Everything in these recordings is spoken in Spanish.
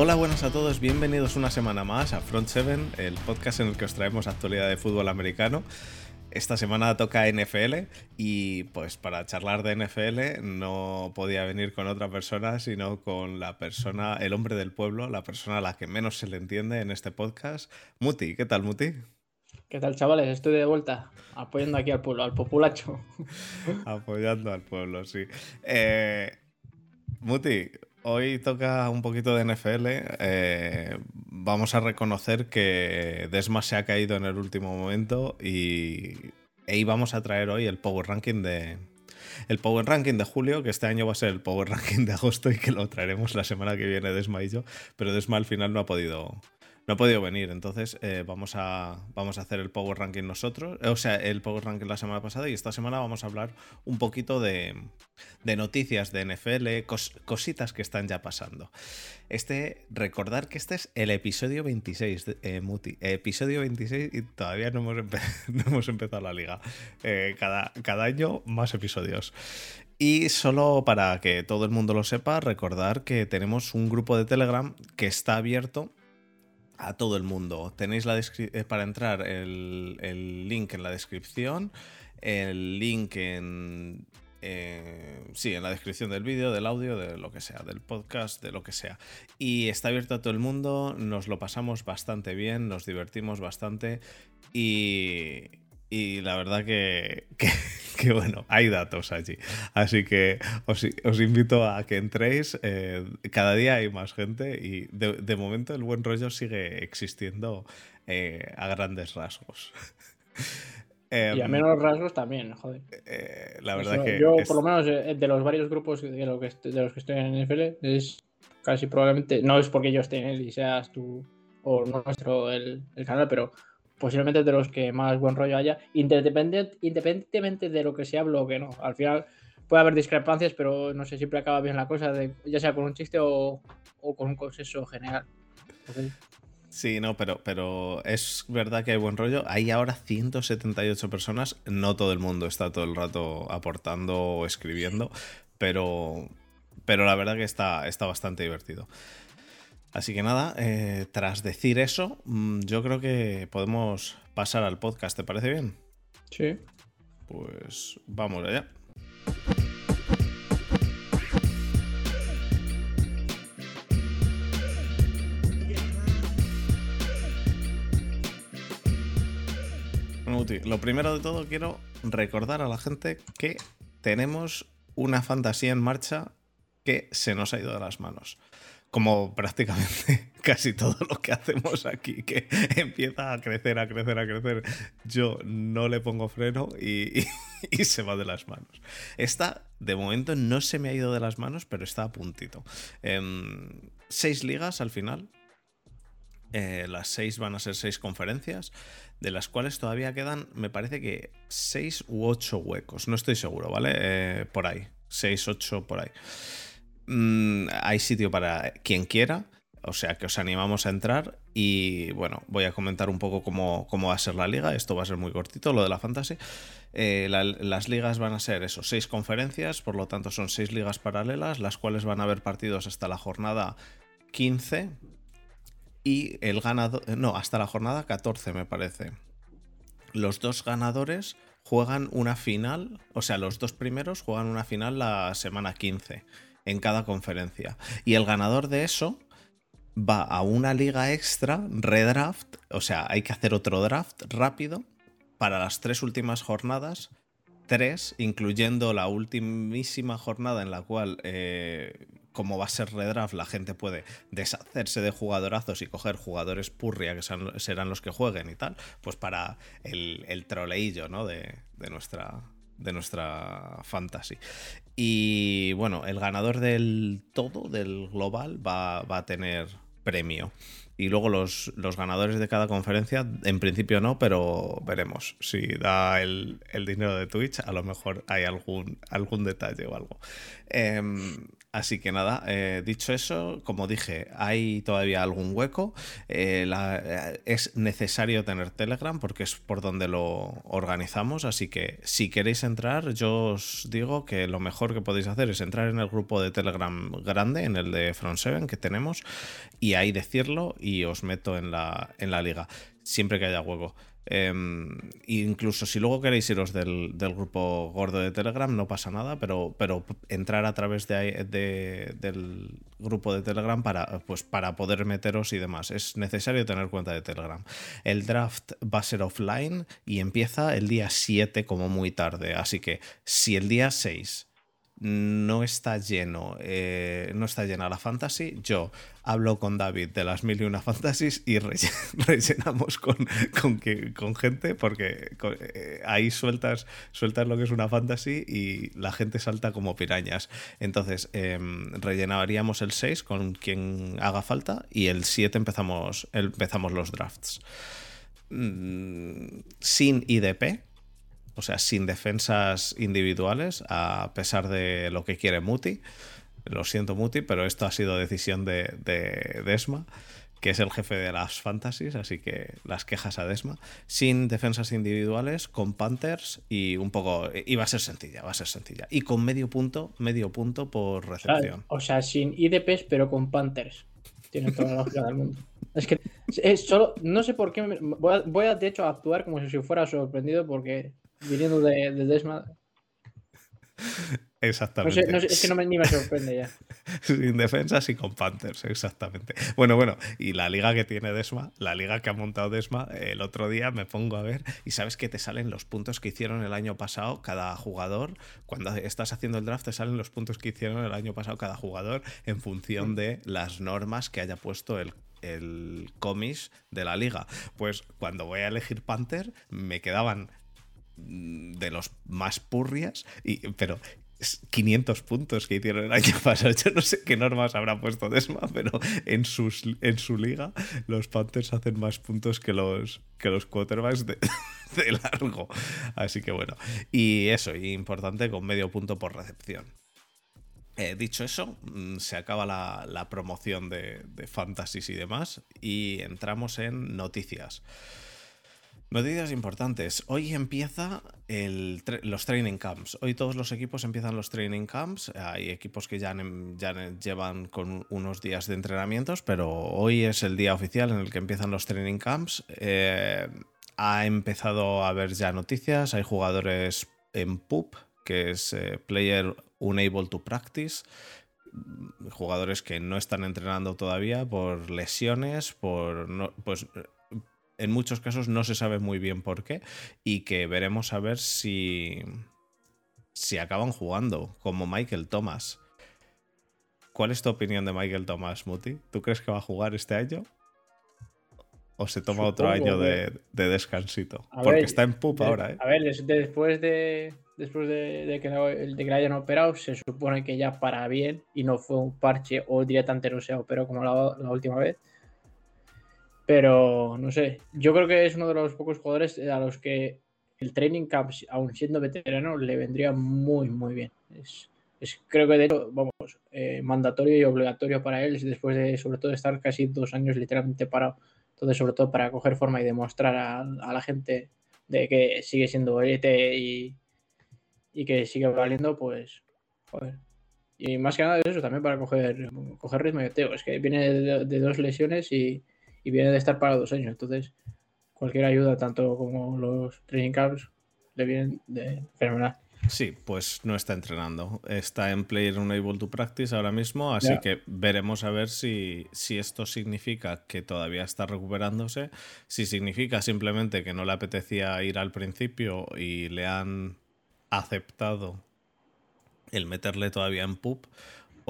Hola, buenas a todos, bienvenidos una semana más a Front 7, el podcast en el que os traemos actualidad de fútbol americano. Esta semana toca NFL y pues para charlar de NFL no podía venir con otra persona, sino con la persona, el hombre del pueblo, la persona a la que menos se le entiende en este podcast, Muti. ¿Qué tal, Muti? ¿Qué tal, chavales? Estoy de vuelta, apoyando aquí al pueblo, al populacho. apoyando al pueblo, sí. Eh, Muti, hoy toca un poquito de NFL. Eh, vamos a reconocer que Desma se ha caído en el último momento y, e íbamos a traer hoy el Power Ranking de, el Power Ranking de julio, que este año va a ser el Power Ranking de agosto y que lo traeremos la semana que viene Desma y yo, pero Desma al final no ha podido, no ha podido venir, entonces eh, vamos, a, vamos a hacer el Power Ranking nosotros, o sea, el Power Ranking la semana pasada y esta semana vamos a hablar un poquito de, noticias de NFL, cositas que están ya pasando. Este, recordar que este es el episodio 26, eh, Muti, episodio 26 y todavía no hemos, no hemos empezado la liga. Eh, cada, cada año más episodios. Y solo para que todo el mundo lo sepa, recordar que tenemos un grupo de Telegram que está abierto a todo el mundo. Tenéis la eh, para entrar el, link en la descripción, el link en... Eh, sí, en la descripción del vídeo, del audio, de lo que sea, del podcast, de lo que sea. Y está abierto a todo el mundo, nos lo pasamos bastante bien, nos divertimos bastante y, y la verdad que, bueno, hay datos allí. Así que os, invito a que entréis. Eh, cada día hay más gente y de, momento el buen rollo sigue existiendo eh, a grandes rasgos. y a em, menos rasgos también, joder. Eh, la verdad que. Yo, por lo menos, de los varios grupos de, lo que, de los que estoy en NFL, es casi probablemente. No es porque yo esté en él y seas tú o nuestro el, el canal, pero posiblemente de los que más buen rollo haya, independientemente de lo que se hable o no. Al final puede haber discrepancias, pero no sé, siempre acaba bien la cosa, de, ya sea con un chiste o, con un consenso general. Sí, no, pero, pero es verdad que hay buen rollo. Hay ahora 178 personas, no todo el mundo está todo el rato aportando o escribiendo, pero, pero la verdad que está, está bastante divertido. Así que nada, eh, tras decir eso, mm, yo creo que podemos pasar al podcast, ¿te parece bien? Sí. Pues vamos allá. lo primero de todo quiero recordar a la gente que tenemos una fantasía en marcha que se nos ha ido de las manos como prácticamente casi todo lo que hacemos aquí, que empieza a crecer, a crecer, a crecer. Yo no le pongo freno y, se va de las manos. Esta, de momento, no se me ha ido de las manos, pero está a puntito. Em, seis ligas al final. Eh, las seis van a ser seis conferencias, de las cuales todavía quedan, me parece que seis u ocho huecos. No estoy seguro, ¿vale? Eh, por ahí. Seis, ocho, por ahí. Mm, hay sitio para quien quiera. O sea que os animamos a entrar y bueno, voy a comentar un poco cómo, va a ser la liga. Esto va a ser muy cortito, lo de la fantasy. Eh, las ligas van a ser eso, seis conferencias, por lo tanto son seis ligas paralelas, las cuales van a haber partidos hasta la jornada 15 y el ganador, no, hasta la jornada 14 me parece. Los dos ganadores juegan una final, o sea, los dos primeros juegan una final la semana 15 en cada conferencia. Y el ganador de eso va a una liga extra, redraft, o sea, hay que hacer otro draft rápido para las tres últimas jornadas, tres, incluyendo la ultimísima jornada en la cual, eh, como va a ser redraft, la gente puede deshacerse de jugadorazos y coger jugadores purria que serán los que jueguen y tal, pues para el, el troleillo ¿no? de, de nuestra de nuestra fantasy. Y bueno, el ganador del todo, del global, va, a tener premio. Y luego los, los, ganadores de cada conferencia, en principio no, pero veremos. Si da el, dinero de Twitch, a lo mejor hay algún, algún detalle o algo. Em, Así que nada, eh, dicho eso, como dije, hay todavía algún hueco. Eh, eh, es necesario tener Telegram porque es por donde lo organizamos. Así que si queréis entrar, yo os digo que lo mejor que podéis hacer es entrar en el grupo de Telegram grande, en el de Front 7 que tenemos, y ahí decirlo y os meto en la, en la liga, siempre que haya hueco. Em, incluso si luego queréis iros del, grupo gordo de Telegram, no pasa nada, pero, pero entrar a través de, del grupo de Telegram para, pues, para poder meteros y demás. Es necesario tener cuenta de Telegram. El draft va a ser offline y empieza el día 7 como muy tarde. Así que si el día 6 no está lleno, eh, no está llena la fantasy, yo hablo con David de las mil y una fantasies y rellenamos con, con, gente porque eh, ahí sueltas, sueltas lo que es una fantasy y la gente salta como pirañas. Entonces, em, rellenaríamos el 6 con quien haga falta y el 7 empezamos, empezamos los drafts. Mm, sin IDP, o sea, sin defensas individuales, a pesar de lo que quiere Muti. Lo siento, Muti, pero esto ha sido decisión de, Desma, que es el jefe de las fantasies, así que las quejas a Desma. Sin defensas individuales, con Panthers y un poco. Y va a ser sencilla, va a ser sencilla. Y con medio punto, medio punto por recepción. O sea, sin IDPs, pero con Panthers. Tiene toda la lógica del mundo. Es que es solo, no sé por qué. voy, a, de hecho, a actuar como si fuera sorprendido porque viniendo de, Desma. Exactamente. es que no me, ni me sorprende ya. Sin defensas y con Panthers, exactamente. Bueno, bueno, y la liga que tiene Desma, la liga que ha montado Desma, el otro día me pongo a ver y sabes que te salen los puntos que hicieron el año pasado cada jugador. Cuando estás haciendo el draft te salen los puntos que hicieron el año pasado cada jugador en función de las normas que haya puesto el el comis de la liga. Pues cuando voy a elegir Panther, me quedaban de los más purrias, y, pero 500 puntos que hicieron el año pasado. Yo no sé qué normas habrá puesto Desma, pero en, sus, en su liga los Panthers hacen más puntos que los, que los quarterbacks de, largo. Así que bueno. Y eso, importante con medio punto por recepción. Eh, dicho eso, mm, se acaba la, la promoción de, de fantasies y demás y entramos en noticias. Noticias importantes. Hoy empieza los training camps. Hoy todos los equipos empiezan los training camps. Hay equipos que ya, ya, llevan con unos días de entrenamientos, pero hoy es el día oficial en el que empiezan los training camps. Eh, ha empezado a haber ya noticias. Hay jugadores en PUP, que es eh, Player Unable to Practice jugadores que no están entrenando todavía por lesiones, por no, pues en muchos casos no se sabe muy bien por qué y que veremos a ver si, si acaban jugando, como Michael Thomas. ¿Cuál es tu opinión de Michael Thomas, Muti? ¿Tú crees que va a jugar este año? ¿O se toma otro año de, descansito? Porque está en pup ahora, ¿eh? A ver, después de, después de, que, de que hayan operado, se supone que ya para bien y no fue un parche o directamente no se operado como la última vez. Pero no sé, yo creo que es uno de los pocos jugadores a los que el training camp, aún siendo veterano, le vendría muy, muy bien. Es, creo que de hecho, vamos, eh, mandatorio y obligatorio para él, después de sobre todo estar casi dos años literalmente parado. Entonces, sobre todo para coger forma y demostrar a, la gente de que sigue siendo élite y, y que sigue valiendo, pues, joder. Y más que nada eso, también para coger, coger ritmo. Es que viene de dos lesiones y, y viene de estar para dos años. Entonces, cualquier ayuda, tanto como los training camps, le vienen de fenomenal. Sí, pues no está entrenando. Está en Player Unable to Practice ahora mismo, así que veremos a ver si, si esto significa que todavía está recuperándose, si significa simplemente que no le apetecía ir al principio y le han aceptado el meterle todavía en pup,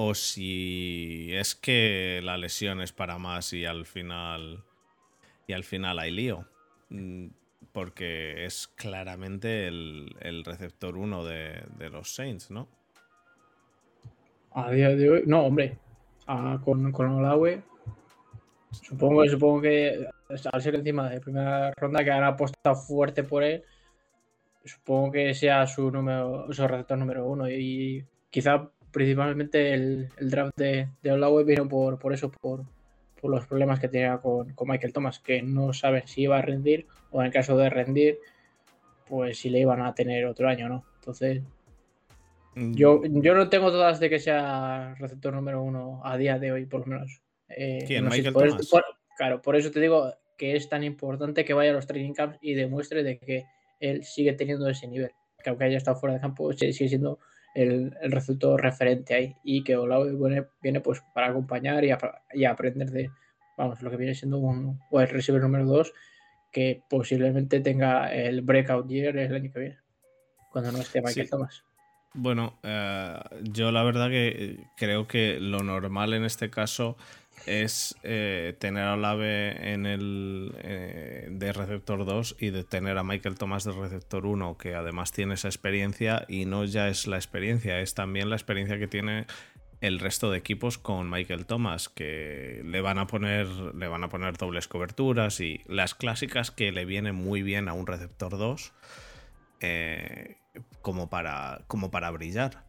o si es que la lesión es para más y al final y al final hay lío mm, porque es claramente el, receptor 1 de, los Saints, ¿no? A de hoy, no, hombre, con, con Olawe, supongo, supongo que al ser encima de primera ronda que han apostado fuerte por él, supongo que sea su número, su receptor número uno y quizá principalmente el, draft de, de Olave vino por, por eso, por, por los problemas que tenía con, Michael Thomas, que no saben si iba a rendir o en el caso de rendir, pues si le iban a tener otro año, ¿no? Entonces, mm. yo, yo no tengo todas de que sea receptor número uno a día de hoy, por lo menos. Eh, ¿Quién? Michael Thomas. claro, por eso te digo que es tan importante que vaya a los training camps y demuestre de que él sigue teniendo ese nivel. Que aunque haya estado fuera de campo, sigue siendo el, el receptor referente ahí. Y que Olave viene, viene pues para acompañar y, y, aprender de, vamos, lo que viene siendo un el receiver número 2 que posiblemente tenga el breakout year el año que viene, cuando no esté Michael Thomas. Bueno, eh, yo la verdad que creo que lo normal en este caso es eh, tener a Olave en el eh, de receptor 2 y de tener a Michael Thomas de receptor 1, que además tiene esa experiencia y no ya es la experiencia, es también la experiencia que tiene el resto de equipos con Michael Thomas, que le van a poner, le van a poner dobles coberturas y las clásicas que le vienen muy bien a un receptor 2 eh, como, para, como para brillar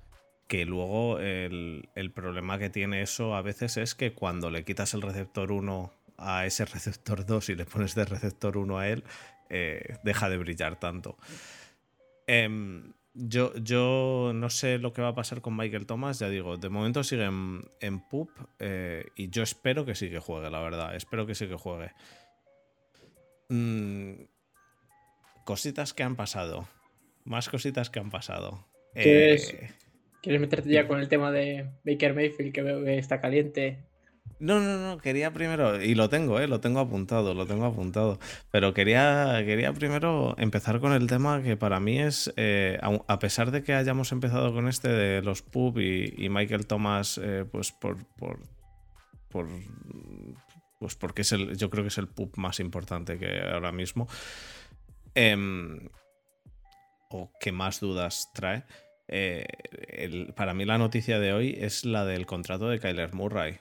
que luego el, problema que tiene eso a veces es que cuando le quitas el receptor 1 a ese receptor 2 y le pones de receptor 1 a él, eh, deja de brillar tanto. Em, yo, yo no sé lo que va a pasar con Michael Thomas, ya digo, de momento sigue en, en PUP eh, y yo espero que sí que juegue, la verdad, espero que sí que juegue. Mm, cositas que han pasado, más cositas que han pasado. Eh, ¿Quieres meterte ya con el tema de Baker Mayfield que veo que está caliente? No, no, no, quería primero, y lo tengo, eh, lo tengo apuntado, lo tengo apuntado, pero quería, quería primero empezar con el tema que para mí es, eh, a, pesar de que hayamos empezado con este de los pub y, Michael Thomas, eh, pues por, por, por, pues porque es el, yo creo que es el pub más importante que ahora mismo, em, o que más dudas trae. Eh, para mí la noticia de hoy es la del contrato de Kyler Murray.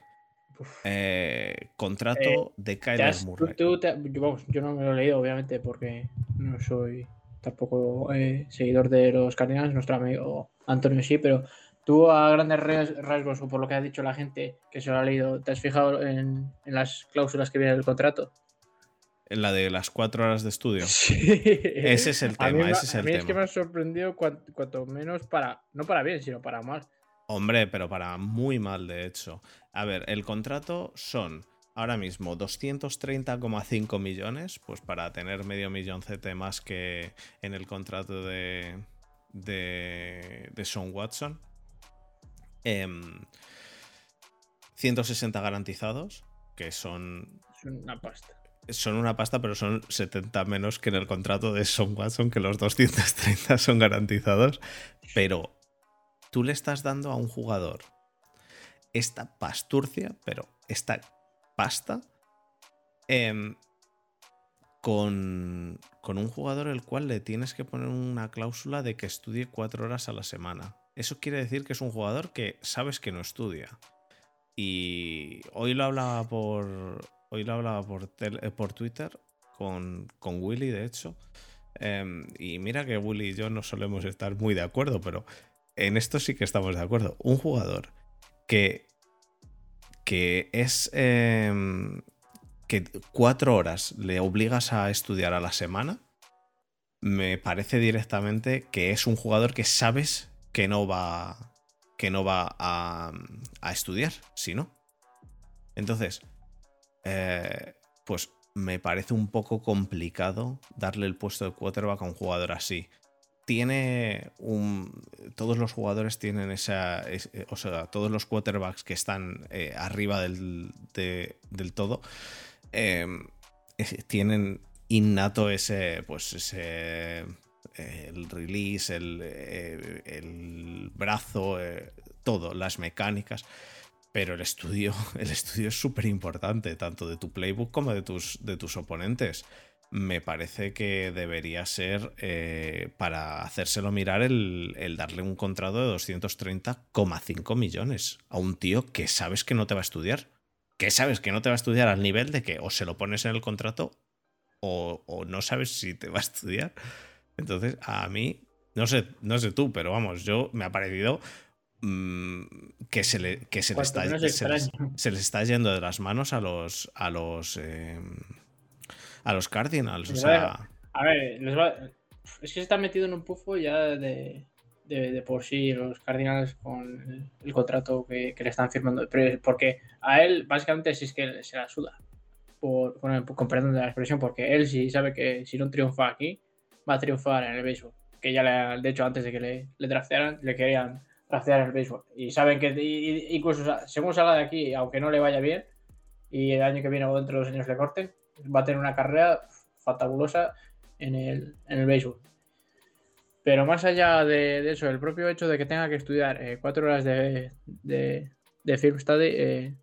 Eh, contrato eh, de Kyler Murray. yo, no me lo he leído, obviamente, porque no soy tampoco seguidor de los Cardinals, nuestro amigo Antonio sí, pero tú a grandes rasgos, o por lo que ha dicho la gente que se lo ha leído, ¿te has fijado en, en las cláusulas que viene del contrato? La de las cuatro horas de estudio. Ese es el tema. ese es el a mí es que me ha sorprendido cuanto, menos para. No para bien, sino para mal. Hombre, pero para muy mal, de hecho. A ver, el contrato son ahora mismo 230,5 millones, pues para tener medio millón CT más que en el contrato de, de, de Sean Watson. 160 em, garantizados, que son... Es una pasta son una pasta, pero son 70 menos que en el contrato de Son Watson, que los 230 son garantizados. Pero tú le estás dando a un jugador esta pasturcia, pero esta pasta, em, con, con un jugador el cual le tienes que poner una cláusula de que estudie cuatro horas a la semana. Eso quiere decir que es un jugador que sabes que no estudia. Y hoy lo hablaba por, Hoy lo hablaba por, eh, por Twitter con, con, Willy, de hecho. Em, y mira que Willy y yo no solemos estar muy de acuerdo, pero en esto sí que estamos de acuerdo. Un jugador que, que es em, que cuatro horas le obligas a estudiar a la semana, me parece directamente que es un jugador que sabes que no va, que no va a, a estudiar, si no. Entonces, eh, pues me parece un poco complicado darle el puesto de quarterback a un jugador así. Tiene un. Todos los jugadores tienen esa. o sea, todos los quarterbacks que están eh, arriba del, todo. Em, tienen innato ese. Pues ese. el release, el, eh, el brazo, todo, las mecánicas. Pero el estudio, el estudio es súper importante, tanto de tu playbook como de tus, de tus oponentes. Me parece que debería ser eh, para hacérselo mirar el, darle un contrato de 230,5 millones a un tío que sabes que no te va a estudiar. Que sabes que no te va a estudiar al nivel de que o se lo pones en el contrato o, o no sabes si te va a estudiar. Entonces, a mí, no sé, no sé tú, pero vamos, yo me ha parecido mm, que se le, que se le está, se les, se les está yendo de las manos a los a los eh, a los Cardinals. O a sea, A ver, les va... es que se está metido en un pufo ya de, de, de por sí los Cardinals con el, contrato que, que le están firmando. Pero- Porque a él, básicamente, sí es que se la suda. Por, perdón de la expresión, porque él sí sabe que si no triunfa aquí, va a triunfar en el béisbol. Que ya, le, de hecho, antes de que le, le draftearan, le querían draftear en el béisbol. Y saben que y- incluso según salga de aquí, aunque no le vaya bien, y el año que viene o dentro de dos años le corten, va a tener una carrera fabulosa en el, en el béisbol. Pero más allá de, de eso, el propio hecho de que tenga que estudiar eh, cuatro horas de, de, de film study, eh,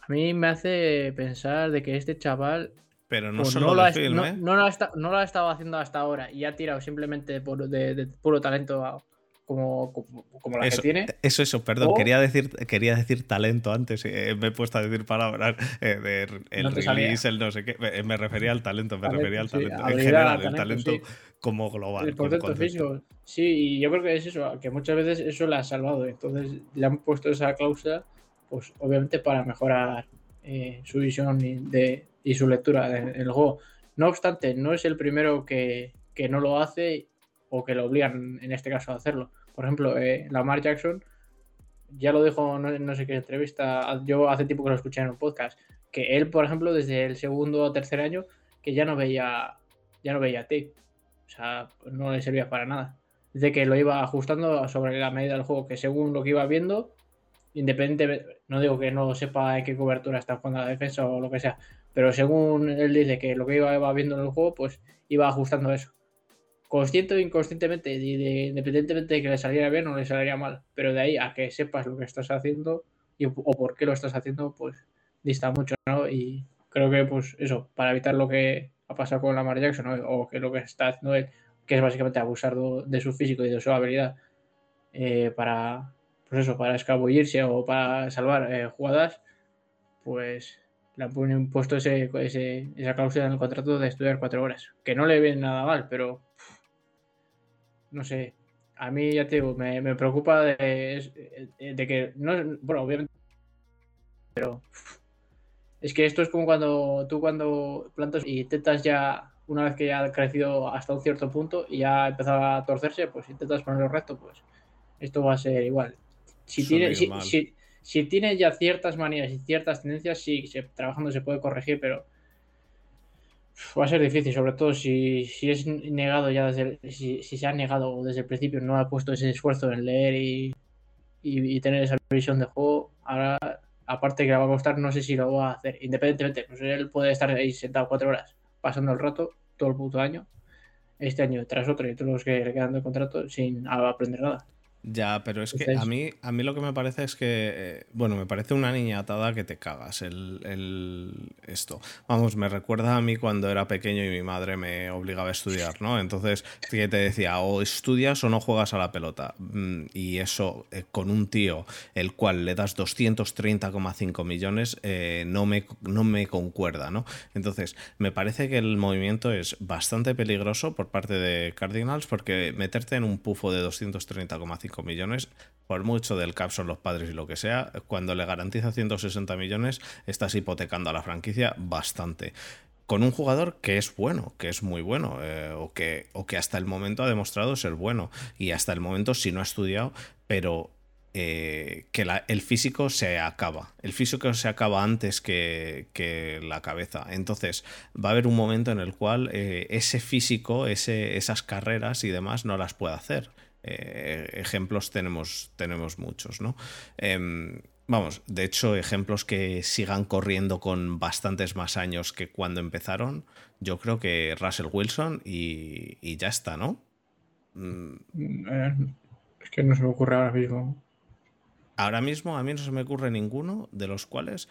a mí me hace pensar de que este chaval pero no pues, solo lo de ha, film, no, ¿eh? no lo ha esta- no lo ha estado haciendo hasta ahora y ha tirado simplemente por, de, de puro talento a- como, como, como la Eso, que tiene. eso, eso, perdón, O- quería, decir, quería decir talento antes, eh, me he puesto a decir palabras eh, de el No release, el no sé qué, me, me refería al talento, me Talento, refería al sí, talento, en general, el talento, talento sí. como global. el concepto concepto. físico. Sí, y yo creo que es eso, que muchas veces eso le ha salvado. Entonces le han puesto esa cláusula, pues obviamente para mejorar eh, su visión y, de, y su lectura en el juego. No obstante, no es el primero que, que no lo hace o que lo obligan en este caso a hacerlo. Por ejemplo, eh, Lamar Jackson ya lo dijo no, no sé qué entrevista, yo hace tiempo que lo escuché en un podcast, que él, por ejemplo, desde el segundo o tercer año, que ya no veía, ya no veía tape. O sea, no le servía para nada. Dice que lo iba ajustando sobre la medida del juego, que según lo que iba viendo, independientemente, no digo que no sepa en qué cobertura está jugando la defensa o lo que sea, pero según él dice que lo que iba, iba viendo en el juego, pues iba ajustando eso. Consciente o inconscientemente, independientemente de que le saliera bien o le saliera mal, pero de ahí a que sepas lo que estás haciendo y, o por qué lo estás haciendo, pues dista mucho, ¿no? Y creo que, pues eso, para evitar lo que ha pasado con Lamar Jackson, o que lo que está haciendo él, que es básicamente abusar de su físico y de su habilidad eh, para, pues eso, para escabullirse o para salvar eh, jugadas, pues le han pu- puesto ese, ese- esa cláusula en el contrato de estudiar cuatro horas, que no le viene nada mal, pero no sé, a mí ya te digo, me, me preocupa de, es- de que, no, bueno, obviamente, pero es que esto es como cuando tú cuando plantas y intentas ya, una vez que ya ha crecido hasta un cierto punto y ya ha empezado a torcerse, pues intentas ponerlo recto, pues esto va a ser igual. Si Suele tiene, ir si, si- ya ciertas manías y ciertas tendencias, sí, se- trabajando se puede corregir, pero va a ser difícil, sobre todo si, si es negado ya desde si, si se ha negado desde el principio, no ha puesto ese esfuerzo en leer y, y- y tener esa visión de juego. Ahora, aparte que le va a costar, no sé si lo va a hacer. Independientemente, pues él puede estar ahí sentado cuatro horas, pasando el rato, todo el puto año, este año tras otro y todos los que le quedan de contrato sin aprender nada. Ya, pero es que a mí, a mí lo que me parece es que, eh, bueno, me parece una niñatada que te cagas el, el- esto. Vamos, me recuerda a mí cuando era pequeño y mi madre me obligaba a estudiar, ¿no? Entonces, que te decía, o estudias o no juegas a la pelota. Mm, Y eso, eh, con un tío el cual le das 230,5 millones, eh, no, me, no me concuerda, ¿no? Entonces, me parece que el movimiento es bastante peligroso por parte de Cardinals porque meterte en un pufo de 230,5 millones, por mucho del cap son los padres y lo que sea, cuando le garantiza 160 millones, estás hipotecando a la franquicia bastante. Con un jugador que es bueno, que es muy bueno, eh, o, que, o que hasta el momento ha demostrado ser bueno, y hasta el momento si no ha estudiado, pero eh, que la- el físico se acaba. El físico se acaba antes que, que la cabeza. Entonces va a haber un momento en el cual eh, ese físico, ese, esas carreras y demás no las puede hacer. Eh, ejemplos tenemos, tenemos muchos, ¿no? Em, vamos, de hecho, ejemplos que sigan corriendo con bastantes más años que cuando empezaron, yo creo que Russell Wilson y, y ya está, ¿no? Mm, Eh, es que no se me ocurre ahora mismo. Ahora mismo a mí no se me ocurre ninguno de los cuales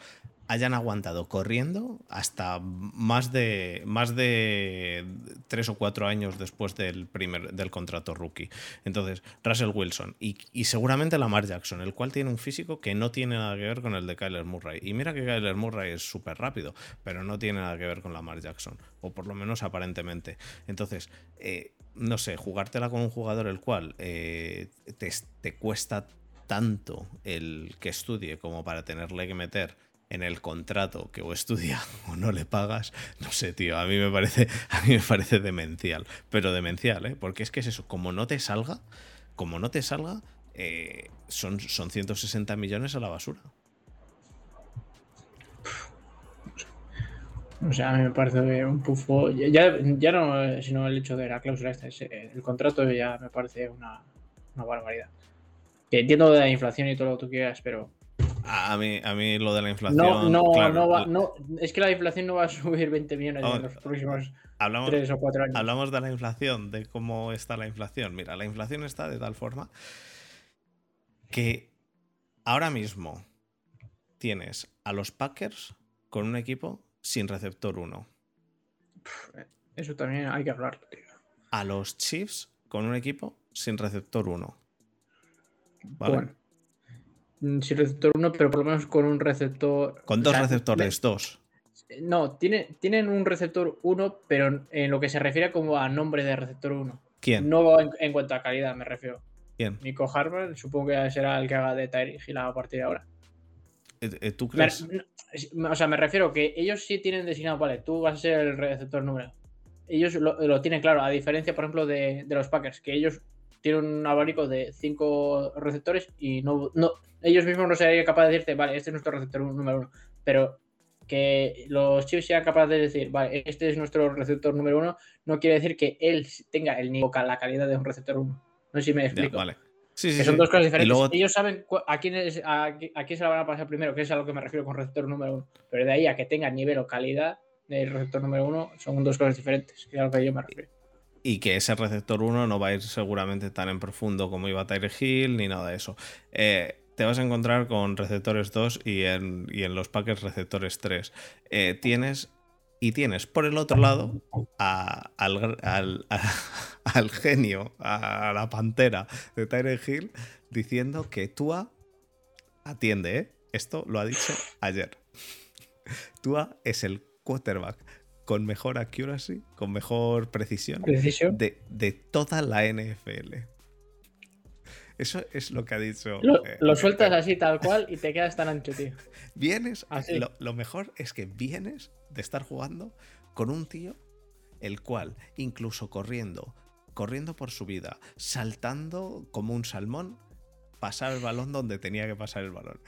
hayan aguantado corriendo hasta más de más de tres o cuatro años después del primer del contrato rookie. Entonces, Russell Wilson y, y seguramente Lamar Jackson, el cual tiene un físico que no tiene nada que ver con el de Kyler Murray. Y mira que Kyler Murray es súper rápido, pero no tiene nada que ver con Lamar Jackson, o por lo menos aparentemente. Entonces, eh, no sé, jugártela con un jugador el cual eh, te, te cuesta tanto el que estudie como para tenerle que meter en el contrato que o estudia o no le pagas, no sé, tío, a mí me parece, a mí me parece demencial, pero demencial, ¿eh? Porque es que es eso, como no te salga, como no te salga, eh, son, son 160 millones a la basura. O sea, a mí me parece un pufo. Ya, ya no, sino el hecho de la cláusula esta, el contrato ya me parece una, una barbaridad. Entiendo de la inflación y todo lo que tú quieras, pero a mí, a mí lo de la inflación. No, no, no, va, no, es que la inflación no va a subir 20 millones en los próximos hablamos, 3 o 4 años. Hablamos de la inflación, de cómo está la inflación. Mira, la inflación está de tal forma que ahora mismo tienes a los Packers con un equipo sin receptor 1. Eso también hay que hablar, tío. A los Chiefs con un equipo sin receptor 1. ¿Vale? Bueno sin receptor 1, pero por lo menos con un receptor. Con dos receptores, dos. No, tiene, tienen un receptor 1, pero en lo que se refiere como a nombre de receptor 1. ¿Quién? No en, en, cuanto a calidad, me refiero. ¿Quién? Nico Harvard, supongo que será el que haga de Tyreek Hill a partir de ahora. Eh, eh, ¿Tú crees? o sea, me refiero que ellos sí tienen designado, vale, tú vas a ser el receptor número. Ellos lo, tienen claro, a diferencia, por ejemplo, de, de los Packers, que ellos tienen un abanico de cinco receptores y no, no, ellos mismos no serían capaces de decirte, vale, este es nuestro receptor número uno, pero que los Chiefs sean capaces de decir, vale, este es nuestro receptor número uno, no quiere decir que él tenga el nivel, la calidad de un receptor uno. No sé si me explico. vale. Sí, sí, que son dos cosas diferentes. Ellos saben a quién, es, a, quién se la van a pasar primero, que es a lo que me refiero con receptor número uno. Pero de ahí a que tenga nivel o calidad del receptor número uno, son dos cosas diferentes, que es a lo que yo me refiero y que ese receptor 1 no va a ir seguramente tan en profundo como iba Tyre Hill ni nada de eso. Eh, te vas a encontrar con receptores 2 y en, los Packers receptores 3. Eh, tienes y tienes por el otro lado al, al, genio, a la pantera de Tyre Hill, diciendo que Tua atiende, ¿eh? Esto lo ha dicho ayer. Tua es el quarterback con mejor accuracy, con mejor precisión, De, de toda la NFL. Eso es lo que ha dicho. Lo, eh, sueltas así tal cual y te quedas tan ancho, tío. Vienes, Lo, mejor es que vienes de estar jugando con un tío el cual, incluso corriendo, corriendo por su vida, saltando como un salmón, pasar el balón donde tenía que pasar el balón.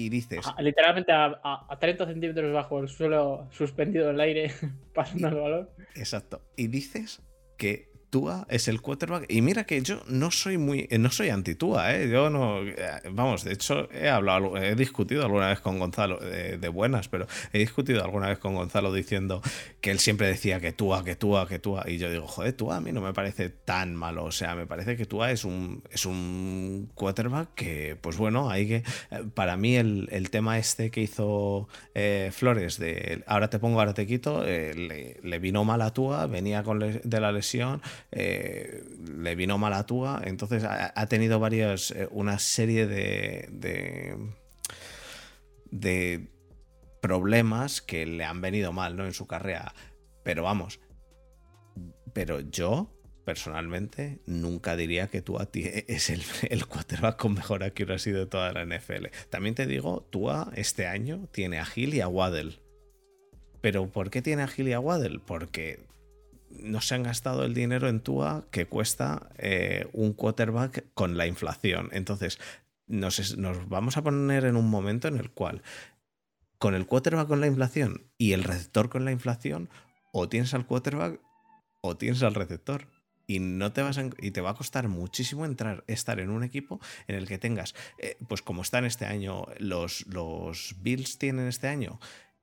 Y dices. literalmente a, a, 30 centímetros bajo el suelo, suspendido en el aire, pasando el balón. Exacto. Y dices que Tua es el quarterback. Y mira que yo no soy muy. Eh, no soy anti-Tua, ¿eh? Yo no. Eh, vamos, de hecho, he hablado, he discutido alguna vez con Gonzalo, de, buenas, pero he discutido alguna vez con Gonzalo diciendo que él siempre decía que Tua, que Tua, que Tua. Y yo digo, joder, Tua a mí no me parece tan malo. O sea, me parece que Tua es un, es un quarterback que, pues bueno, hay que. Eh, para mí, el, tema este que hizo Flores de ahora te pongo, ahora te quito, le, vino mal a Tua, venía con de la lesión. Eh, le vino mal a Tua, entonces ha, tenido varias, eh, una serie de, de, problemas que le han venido mal ¿no? en su carrera. Pero vamos, pero yo personalmente nunca diría que Tua es el, el quarterback con mejor accuracy de toda la NFL. También te digo, Tua este año tiene a Gil y a Waddle. Pero ¿por qué tiene a Gil y a Waddle? Porque no se han gastado el dinero en Tua que cuesta eh, un quarterback con la inflación. Entonces, nos, nos, vamos a poner en un momento en el cual, con el quarterback con la inflación y el receptor con la inflación, o tienes al quarterback o tienes al receptor. Y, no te vas y te va a costar muchísimo entrar, estar en un equipo en el que tengas, eh, pues como están este año, los, los Bills tienen este año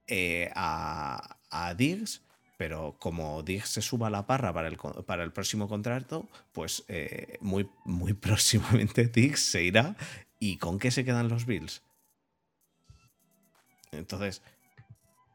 eh, a, a Diggs, pero como Diggs se suba la parra para el, para el próximo contrato, pues eh, muy, muy próximamente Diggs se irá. ¿Y con qué se quedan los Bills? Entonces,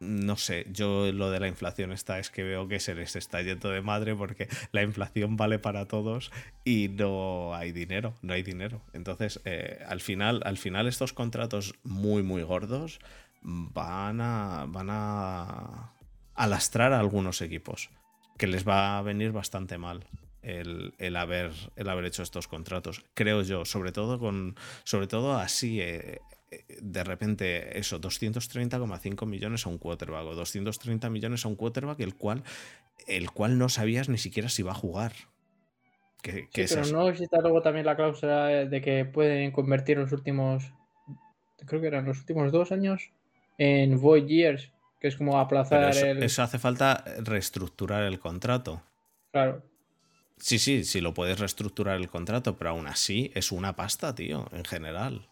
no sé, yo lo de la inflación está es que veo que se les está yendo de madre porque la inflación vale para todos y no hay dinero, no hay dinero. Entonces, eh, al, final, al final estos contratos muy, muy gordos van a, van a alastrar a algunos equipos, que les va a venir bastante mal. el, el, haber, el haber hecho estos contratos, creo yo, sobre todo con sobre todo así eh, de repente eso, 230,5 millones a un quarterback o 230 millones a un quarterback el cual, el cual no sabías ni siquiera si va a jugar. sí, pero no existe luego también la cláusula de que pueden convertir los últimos, creo que eran los últimos dos años, en void years, que es como aplazar eso, el... Eso hace falta reestructurar el contrato. Claro. Sí, sí, sí lo puedes reestructurar el contrato, pero aún así es una pasta, tío, en general.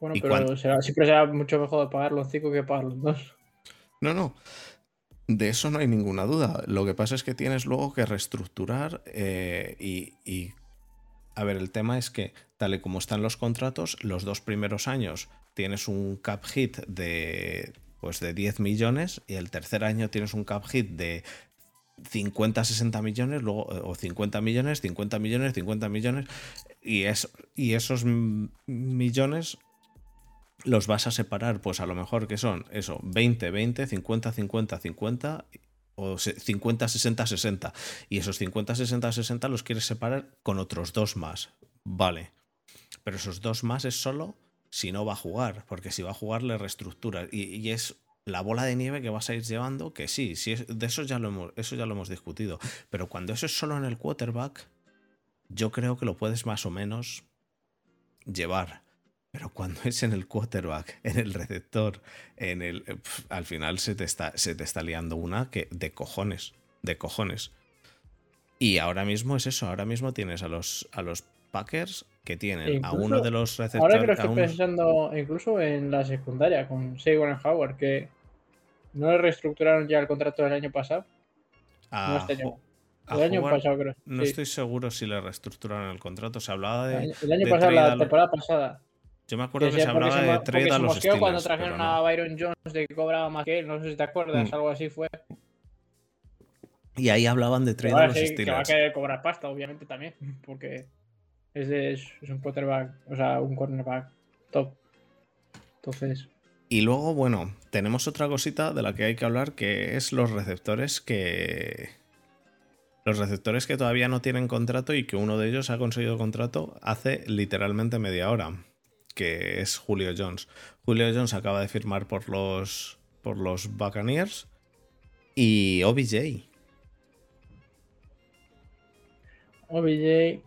Bueno, pero siempre será mucho mejor pagar los cinco que pagar los dos. No, no. De eso no hay ninguna duda. Lo que pasa es que tienes luego que reestructurar eh, y, A ver, el tema es que, tal y como están los contratos, los dos primeros años tienes un cap hit de, pues de 10 millones y el tercer año tienes un cap hit de 50, 60 millones, luego, o 50 millones, 50 millones, 50 millones, y, es, y esos millones los vas a separar, pues a lo mejor que son eso, 20, 20, 50, 50, 50 o 50, 60, 60. Y esos 50, 60, 60 los quieres separar con otros dos más. Vale. Pero esos dos más es solo si no va a jugar, porque si va a jugar le reestructuras. Y, es la bola de nieve que vas a ir llevando, que sí, sí de eso ya, lo hemos, eso ya lo hemos discutido. Pero cuando eso es solo en el quarterback, yo creo que lo puedes más o menos llevar. Pero cuando es en el quarterback, en el receptor, en el. Al final se te, está, se te está liando una que de cojones. De cojones. Y ahora mismo es eso. Ahora mismo tienes a los, a los Packers que tienen a uno de los receptores. Ahora que lo estoy pensando, incluso en la secundaria, con Sagan Howard, que no le reestructuraron ya el contrato del año pasado. no este año. El año pasado, creo. No estoy seguro si le reestructuraron el contrato. Se hablaba de. El año, pasado, la temporada pasada. Yo me acuerdo que, se hablaba de trade a los Steelers, cuando trajeron a Byron Jones de que cobraba más que él, no sé si te acuerdas, mm. algo así fue. Y ahí hablaban de trade a los Steelers. Que va a querer cobrar pasta, obviamente, también, porque es, de, es un quarterback, o sea, un cornerback top. Entonces... Y luego, bueno, tenemos otra cosita de la que hay que hablar, que es los receptores que... Los receptores que todavía no tienen contrato y que uno de ellos ha conseguido contrato hace literalmente media hora que es Julio Jones. Julio Jones acaba de firmar por los, por los Buccaneers y OBJ. OBJ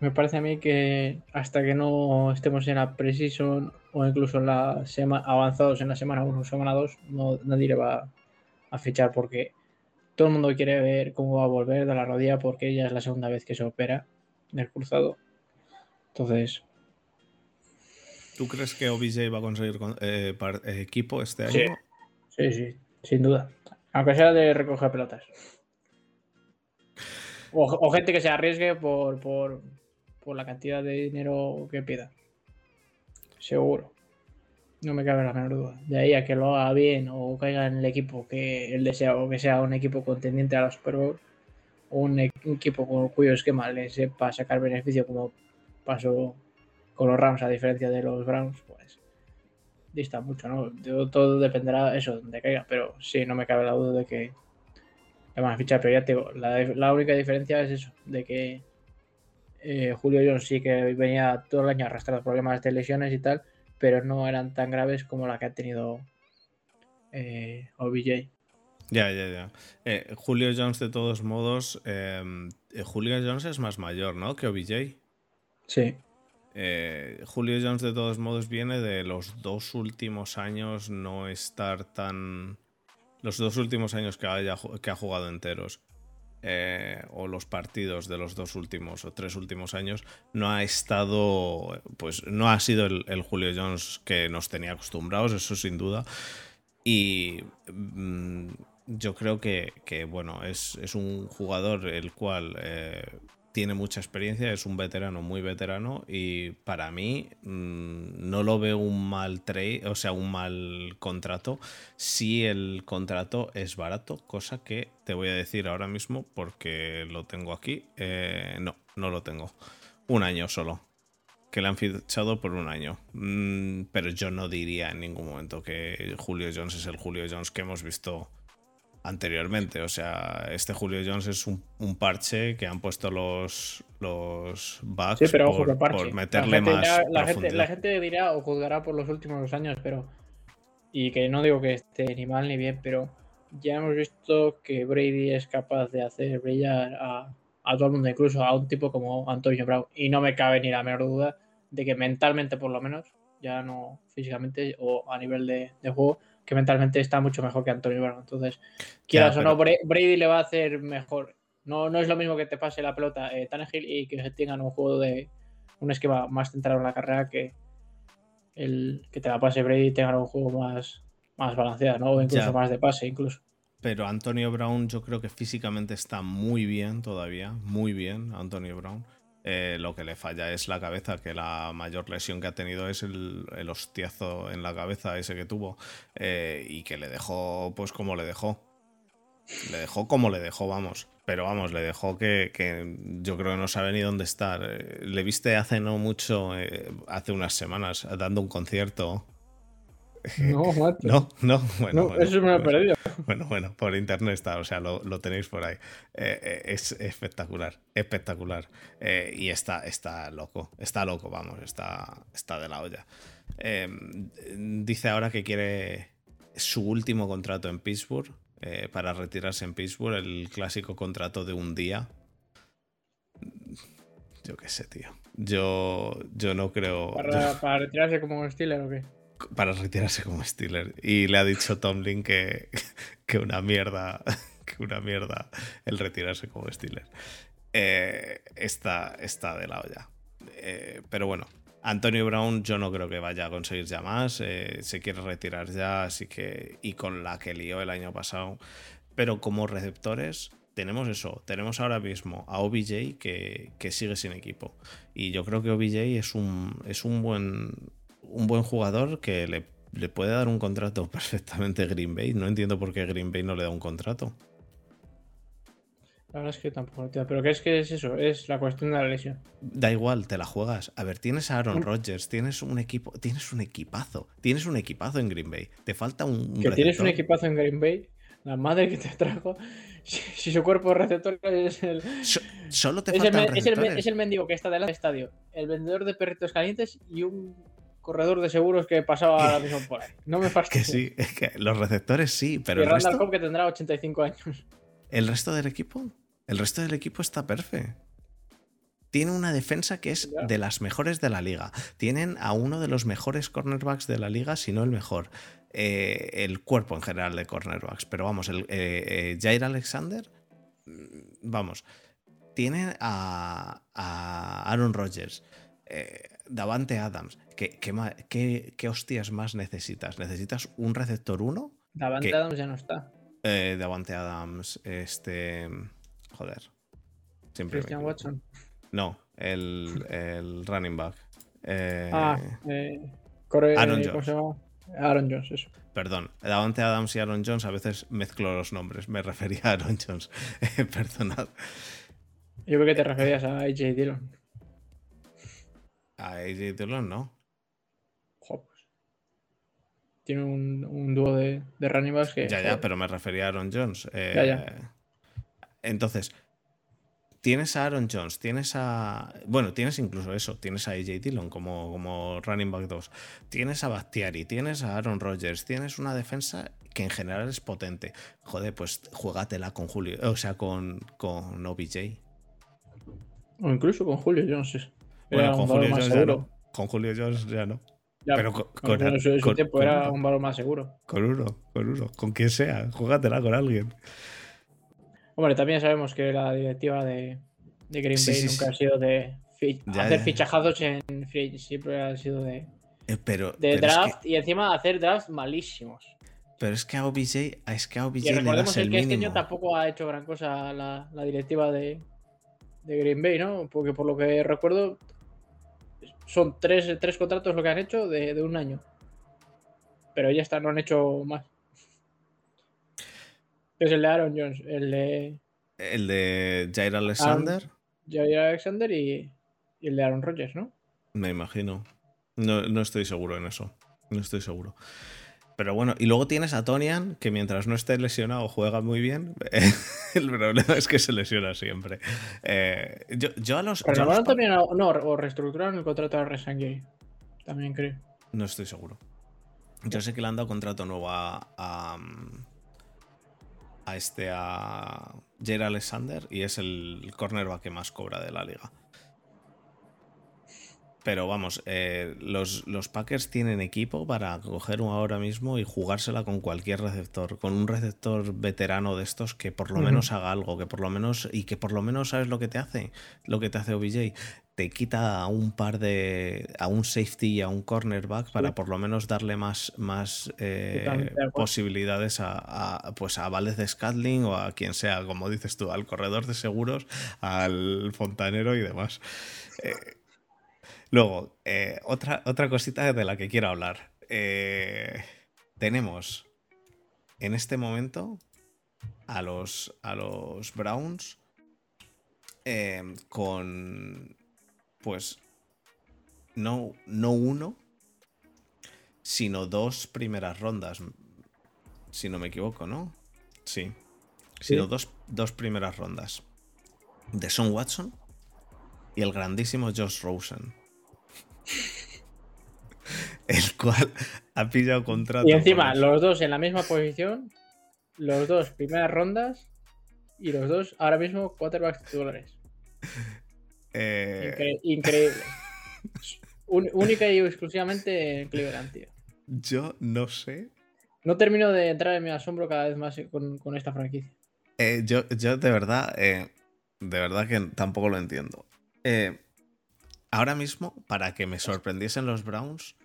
me parece a mí que hasta que no estemos en la Precision o incluso en la semana avanzados en la semana 1 o semana 2, no, nadie le va a fichar porque todo el mundo quiere ver cómo va a volver de la rodilla porque ya es la segunda vez que se opera del cruzado. Entonces, ¿Tú crees que OBJ va a conseguir eh, eh, equipo este año? Sí. sí, sin duda. Aunque sea de recoger pelotas. O, gente que se arriesgue por, por, la cantidad de dinero que pida. Seguro. No me cabe la menor duda. De ahí a que lo haga bien o caiga en el equipo que él desea o que sea un equipo contendiente a la Super Bowl o un, equipo con cuyo esquema le sepa sacar beneficio como pasó con los Rams, a diferencia de los Browns, pues dista mucho, ¿no? Todo dependerá eso, donde caiga, pero sí, no me cabe la duda de que le van a fichar, pero ya te digo, la, única diferencia es eso, de que eh, Julio Jones sí que venía todo el año arrastrando problemas de lesiones y tal, pero no eran tan graves como la que ha tenido eh, OBJ. Ya, ya, ya. Eh, Julio Jones, de todos modos, Julio Jones es más mayor, ¿no? Que OBJ. Sí. Julio Jones de todos modos viene de los dos últimos años no estar tan... Los dos últimos años que, haya, que ha jugado enteros. Eh, o los partidos de los dos últimos o tres últimos años no ha estado, pues no ha sido el, Julio Jones que nos tenía acostumbrados, eso sin duda. Y mm, yo creo que, bueno, es, un jugador el cual eh, tiene mucha experiencia, es un veterano muy veterano y para mí mm, no lo veo un mal trade, o sea, un mal contrato si el contrato es barato, cosa que te voy a decir ahora mismo porque lo tengo aquí. Eh, no, no lo tengo. Un año solo. Que le han fichado por un año. Mm, pero yo no diría en ningún momento que Julio Jones es el Julio Jones que hemos visto anteriormente. O sea, este Julio Jones es un, un parche que han puesto los, los bugs Sí, pero ojo por, meterle la gente más la, gente, profundidad. la gente dirá o juzgará por los últimos dos años, pero. Y que no digo que esté ni mal ni bien, pero ya hemos visto que Brady es capaz de hacer brillar a, a todo el mundo, incluso a un tipo como Antonio Brown. Y no me cabe ni la menor duda de que mentalmente, por lo menos, ya no físicamente o a nivel de, de juego, que mentalmente está mucho mejor que Antonio Brown. Entonces, quieras o no, Bra- Brady le va a hacer mejor. No, no es lo mismo que te pase la pelota eh, Tannehill y que tengan un juego de un esquema más centrado en la carrera que el que te la pase Brady y tengan un juego más, más balanceado, ¿no? O incluso Ya. más de pase, incluso. Pero Antonio Brown yo creo que físicamente está muy bien todavía, muy bien Antonio Brown. Eh, lo que le falla es la cabeza, que la mayor lesión que ha tenido es el, el hostiazo en la cabeza ese que tuvo eh, y que le dejó pues como le dejó. Le dejó como le dejó, vamos. Pero vamos, le dejó que, yo creo que no sabe ni dónde estar. Eh, Le viste hace no mucho, hace unas semanas, dando un concierto. No. No, no, bueno. No, bueno, eso me lo he perdido. bueno, bueno, por internet está, o sea, lo, lo tenéis por ahí. Eh, eh, es espectacular, espectacular. Eh, y está, está loco, está loco, vamos, está, está de la olla. Eh, dice ahora que quiere su último contrato en Pittsburgh, para retirarse en Pittsburgh, el clásico contrato de un día. Yo qué sé, tío. Yo, yo no creo. Para, para retirarse como Steeler o qué. Para retirarse como Steeler. Y le ha dicho Tomlin que, que una mierda, que una mierda el retirarse como Steeler. Eh, está, está de la olla. Eh, pero bueno, Antonio Brown yo no creo que vaya a conseguir ya más. eh, se quiere retirar ya, así que... Y con la que lió el año pasado. Pero como receptores tenemos eso. Tenemos ahora mismo a OBJ que, que sigue sin equipo. Y yo creo que OBJ es un, es un buen un buen jugador que le, le puede dar un contrato perfectamente a Green Bay. No entiendo por qué Green Bay no le da un contrato. La verdad es que tampoco lo entiendo. Pero ¿qué es que es eso? Es la cuestión de la lesión. Da igual, te la juegas. A ver, tienes a Aaron Un- Rodgers, tienes un equipo, tienes un equipazo, tienes un equipazo en Green Bay. Te falta un, un Que tienes un equipazo en Green Bay, la madre que te trajo. Si, si su cuerpo receptor es el, So- solo te es faltan es el receptores. es el mendigo que está delante del estadio, el vendedor de perritos calientes y un corredor de seguros que pasaba ahora mismo por ahí. No me Que fastidies. sí, es que los receptores sí, pero y el Randall resto, Cobb que tendrá 85 años. el resto del equipo, el resto del equipo está perfecto. Tiene una defensa que es de las mejores de la liga. Tienen a uno de los mejores cornerbacks de la liga, si no el mejor. Eh, el cuerpo en general de cornerbacks. Pero vamos, el eh, eh, Jair Alexander, mm, vamos, tiene a, a Aaron Rodgers, Davante Adams. ¿Qué, qué, qué- qué hostias más necesitas? ¿Necesitas un receptor 1? Davante ¿Qué? Adams ya no está. Eh, Davante Adams, este. Joder. Siempre Christian. Watson. No, el, el running back. Eh, Ah, eh, corre, Aaron ¿cómo Jones. Aaron Jones, eso. Perdón, Davante Adams y Aaron Jones a veces mezclo los nombres. Me refería a Aaron Jones. Eh, Perdonad. Yo creo que te referías a AJ Dillon. A AJ Dillon no. Tiene un, un dúo de, de running backs que. Ya, ya, pero me refería a Aaron Jones. Eh, Ya, ya. Entonces, tienes a Aaron Jones, tienes a. Bueno, tienes incluso eso, tienes a AJ Dillon como, como running back 2. Tienes a Bakhtiari, tienes a Aaron Rodgers, tienes una defensa que en general es potente. Joder, pues juégatela con Julio, o sea, con, con OBJ. O incluso con Julio Jones. Bueno, con Julio Jones ya seguro. no. Con Julio Jones ya no. Ya, Pero con, con, su, su tiempo era uno, un valor más seguro. con uno, con uno, con quien sea, juégatela con alguien. Hombre, también sabemos que la directiva de, de Green Sí, Bay sí, nunca sí. ha sido de fi- Ya, hacer ya. fichajados en siempre ha sido de, Eh, pero, de pero es que- draft y encima hacer drafts malísimos. pero es que a OBJ, es que a OBJ Y le das el que este año mínimo. tampoco ha hecho gran cosa la, la directiva de, de Green Bay, ¿no? Porque por lo que recuerdo, son tres, tres contratos lo que han hecho de, de un año. Pero ya está, no han hecho más. Es el de Aaron Jones, el de El de Jair Alexander, Jair Alexander y, y el de Aaron Rodgers, ¿no? me imagino. No, no estoy seguro en eso. No estoy seguro. Pero bueno, y luego tienes a Tonian, que mientras no esté lesionado juega muy bien. el problema es que se lesiona siempre. Eh, yo, a los. Pero también, no, o reestructuraron el contrato de Resangui. También creo. No estoy seguro. Yo sé que le han dado contrato nuevo a, a, a este, a Jerry Alexander, y es el cornerback que más cobra de la liga. Pero vamos, eh, los, Packers tienen equipo para coger ahora mismo y jugársela con cualquier receptor, con un receptor veterano de estos que por lo menos haga algo, que por lo menos, y que por lo menos sabes lo que te hace, lo que te hace OBJ, te quita a un par de, a un safety y a un cornerback para por lo menos darle más, más eh, posibilidades a, pues a Vales de Scatling o a quien sea, como dices tú, al corredor de seguros, al fontanero y demás. Eh, Luego, eh, otra, otra cosita de la que quiero hablar. Eh, tenemos en este momento a los, a los Browns eh, con, pues, no, no uno, sino dos primeras rondas, si no me equivoco, ¿no? Sí. Sino dos, dos primeras rondas. De Son Watson y el grandísimo Josh Rosen el cual ha pillado contrato. Y encima, los dos en la misma posición, los dos primeras rondas y los dos ahora mismo quarterbacks titulares. Eh... increíble. única y exclusivamente en Cleveland, tío. Yo no sé. No termino de entrar en mi asombro cada vez más con, esta franquicia. Eh, yo, yo de verdad, eh, de verdad que tampoco lo entiendo. Eh, ahora mismo, para que me sorprendiesen los Browns,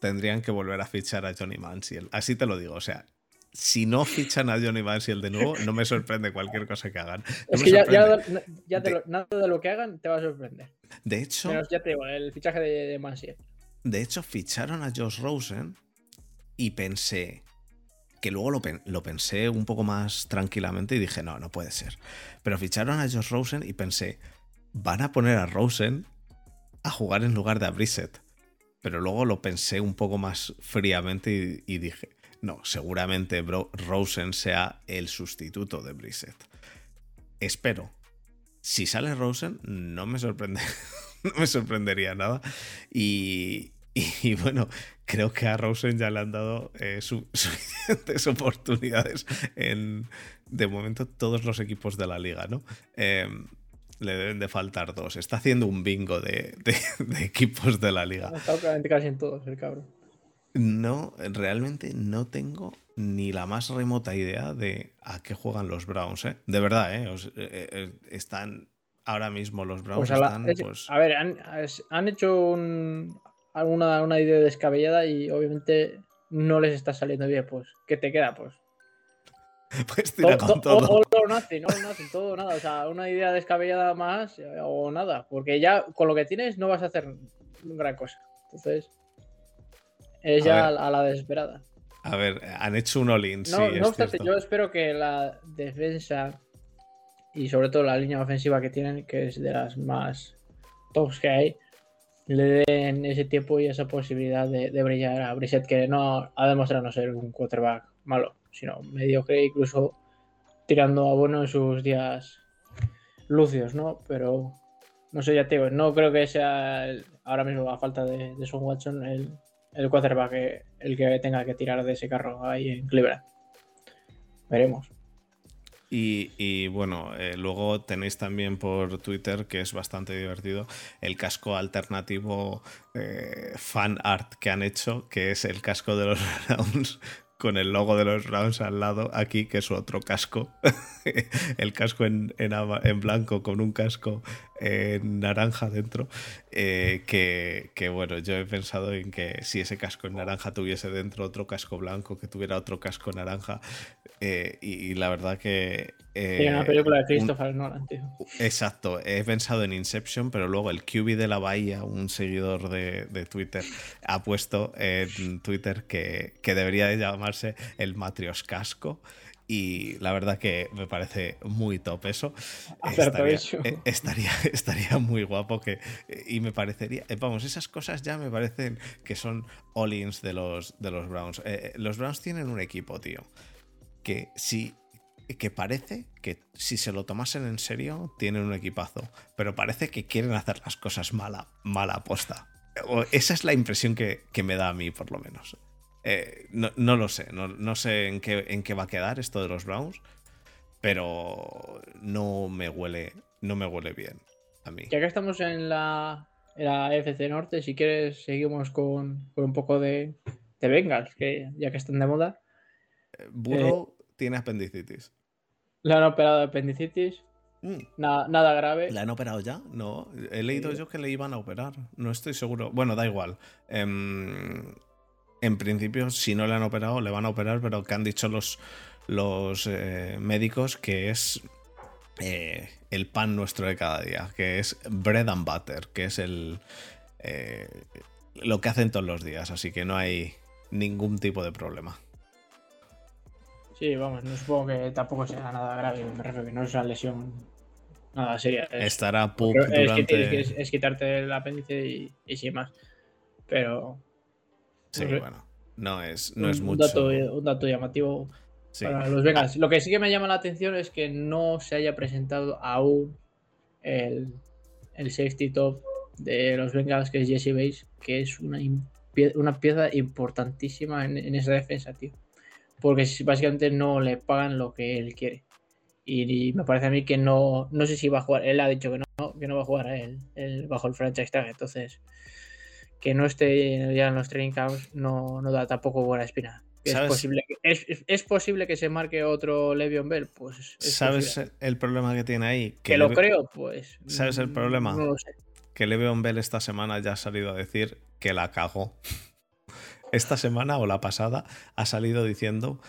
tendrían que volver a fichar a Johnny Manziel. Así te lo digo, o sea, si no fichan a Johnny Manziel de nuevo, no me sorprende cualquier cosa que hagan. es que ya, nada de lo que hagan te va a sorprender. De hecho, ya te digo, el fichaje de, Manziel. De hecho, ficharon a Josh Rosen y pensé que luego lo, lo, pensé un poco más tranquilamente y dije, no, no puede ser. Pero ficharon a Josh Rosen y pensé, van a poner a Rosen a jugar en lugar de a Brissett. Pero luego lo pensé un poco más fríamente y, dije, no, seguramente Rosen sea el sustituto de Brissett. Espero. Si sale Rosen, no me sorprende. no me sorprendería nada. Y, bueno, creo que a Rosen ya le han dado eh, suficientes oportunidades en, de momento, todos los equipos de la liga, ¿no? Em, le deben de faltar dos. Está haciendo un bingo de, equipos de la liga. Está casi en todos, el cabrón. No, realmente no tengo ni la más remota idea de a qué juegan los Browns, ¿eh? De verdad, ¿eh? eh, eh están ahora mismo los Browns. Pues a, pues a ver, han, hecho un, una, una idea descabellada y obviamente no les está saliendo bien. Pues, ¿qué te queda? Pues Pues tira con todo. O, no nace, todo nada. O sea, una idea descabellada más eh, o nada. Porque ya con lo que tienes no vas a hacer gran cosa. Entonces, es ya a, la desesperada. A ver, han hecho un all-in. No, no obstante, yo espero que la defensa y sobre todo la línea ofensiva que tienen, que es de las más tops que hay, le den ese tiempo y esa posibilidad de, de brillar a Brissett, que no ha demostrado no ser un quarterback malo sino mediocre, incluso tirando a bueno en sus días lucios, ¿no? Pero no sé, ya te digo, no creo que sea ahora mismo a falta de, de Son Watson el, el quarterback el que tenga que tirar de ese carro ahí en Cleveland. Veremos. Y, bueno, eh, luego tenéis también por Twitter, que es bastante divertido, el casco alternativo eh, fan art que han hecho, que es el casco de los Browns con el logo de los Browns al lado, aquí, que es otro casco. el casco en, en, blanco con un casco en naranja dentro. Eh, que, bueno, yo he pensado en que si ese casco en naranja tuviese dentro otro casco blanco, que tuviera otro casco naranja. Eh, y, la verdad que. Eh, una película de Christopher Nolan, tío. Exacto, he pensado en Inception, pero luego el QB de la Bahía, un seguidor de, Twitter, ha puesto en Twitter que, que debería de llamarse el Matrios Casco Y la verdad que me parece muy top eso. Acertado Estaría, eso. eh, estaría, estaría muy guapo que. Y me parecería. eh, Vamos, esas cosas ya me parecen que son all-ins de los, de los Browns. Eh, eh, los Browns tienen un equipo, tío. Que si. Que parece que si se lo tomasen en serio, tienen un equipazo. Pero parece que quieren hacer las cosas mala, mala aposta. Esa es la impresión que, que me da a mí, por lo menos. Eh, no, no lo sé, no, no sé en qué, en qué va a quedar esto de los Browns, pero no me huele, no me huele bien a mí. Ya que estamos en la, en la FC Norte, si quieres, seguimos con, con un poco de, de Bengals, que ya que están de moda. Burrow tiene apendicitis. Le han operado de apendicitis, Mm, nada, nada grave. ¿La han operado ya? No, he leído Sí. yo que le iban a operar. No estoy seguro. Bueno, da igual. Em, en principio, si no le han operado, le van a operar, pero que han dicho los, los eh, médicos que es eh, el pan nuestro de cada día, que es bread and butter, que es el eh, lo que hacen todos los días, así que no hay ningún tipo de problema. Sí, vamos, no supongo que tampoco sea nada grave, me refiero que no es una lesión nada seria. Es, Estará pup es durante... que- es, es quitarte el apéndice y, y sin más. Pero Sí, bueno, no es, no es un, mucho. dato, un dato llamativo Sí. para los Bengals. Lo que sí que me llama la atención es que no se haya presentado aún el, el safety top de los Bengals, que es Jesse Bates, que es una, una pieza importantísima en, en esa defensa, tío. Porque si- básicamente no le pagan lo que él quiere. Y, y me parece a mí que no, no sé si va a jugar. Él ha dicho que no, que no va a jugar él, él bajo el franchise tag. Entonces, que no esté ya en los training camps no, no da tampoco buena espina. Es posible, que, es, es- es posible que se marque otro Le'Veon Bell, pues. es ¿Sabes posible. el problema que tiene ahí? Que lo creo, pues. ¿Sabes el mm, problema? No lo sé. que Le'Veon Bell esta semana ya ha salido a decir que la cagó. Esta semana o la pasada ha salido diciendo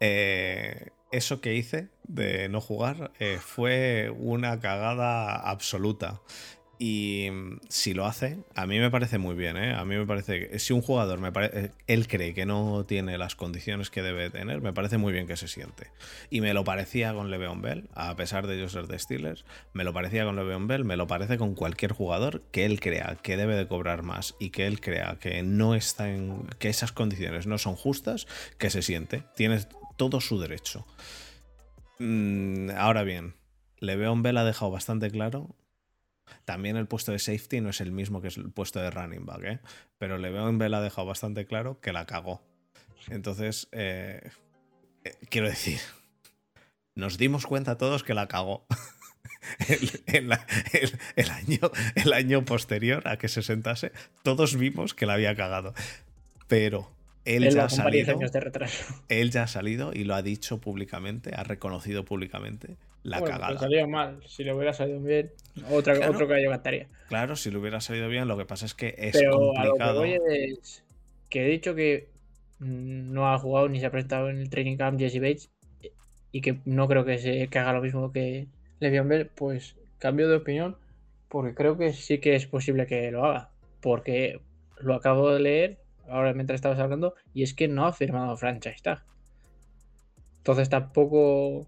eh, eso que hice de no jugar eh, fue una cagada absoluta. Y mm, si lo hace, a mí me parece muy bien, ¿eh? A mí me parece que si un jugador me pare- él cree que no tiene las condiciones que debe tener, me parece muy bien que se siente. Y me lo parecía con Le'Veon Bell, a pesar de yo ser de Steelers, me lo parecía con Le'Veon Bell, me lo parece con cualquier jugador que él crea que debe de cobrar más y que él crea que no está en que esas condiciones no son justas, que se siente, tiene todo su derecho. Mm, ahora bien, Le'Veon Bell ha dejado bastante claro también el puesto de safety no es el mismo que es el puesto de running back, ¿eh? pero Le'Veon Bell ha dejado bastante claro que la cagó. Entonces, eh, eh, quiero decir, nos dimos cuenta todos que la cagó. el, el- el- el año, el año posterior a que se sentase, todos vimos que la había cagado. Pero él, Él ya ha salido, él ya ha salido y lo ha dicho públicamente, ha reconocido públicamente la Bueno, cagada. pues salió mal. Si le hubiera salido bien, otra, Claro. otro gallo cantaría. Claro, si lo hubiera salido bien, lo que pasa es que es Pero a lo que complicado. voy es que he dicho que no ha jugado ni se ha presentado en el training camp Jesse Bates y que no creo que, se, que haga lo mismo que Le'Veon Bell, pues cambio de opinión porque creo que sí que es posible que lo haga. Porque lo acabo de leer ahora mientras estabas hablando y es que no ha firmado franchise tag. Entonces tampoco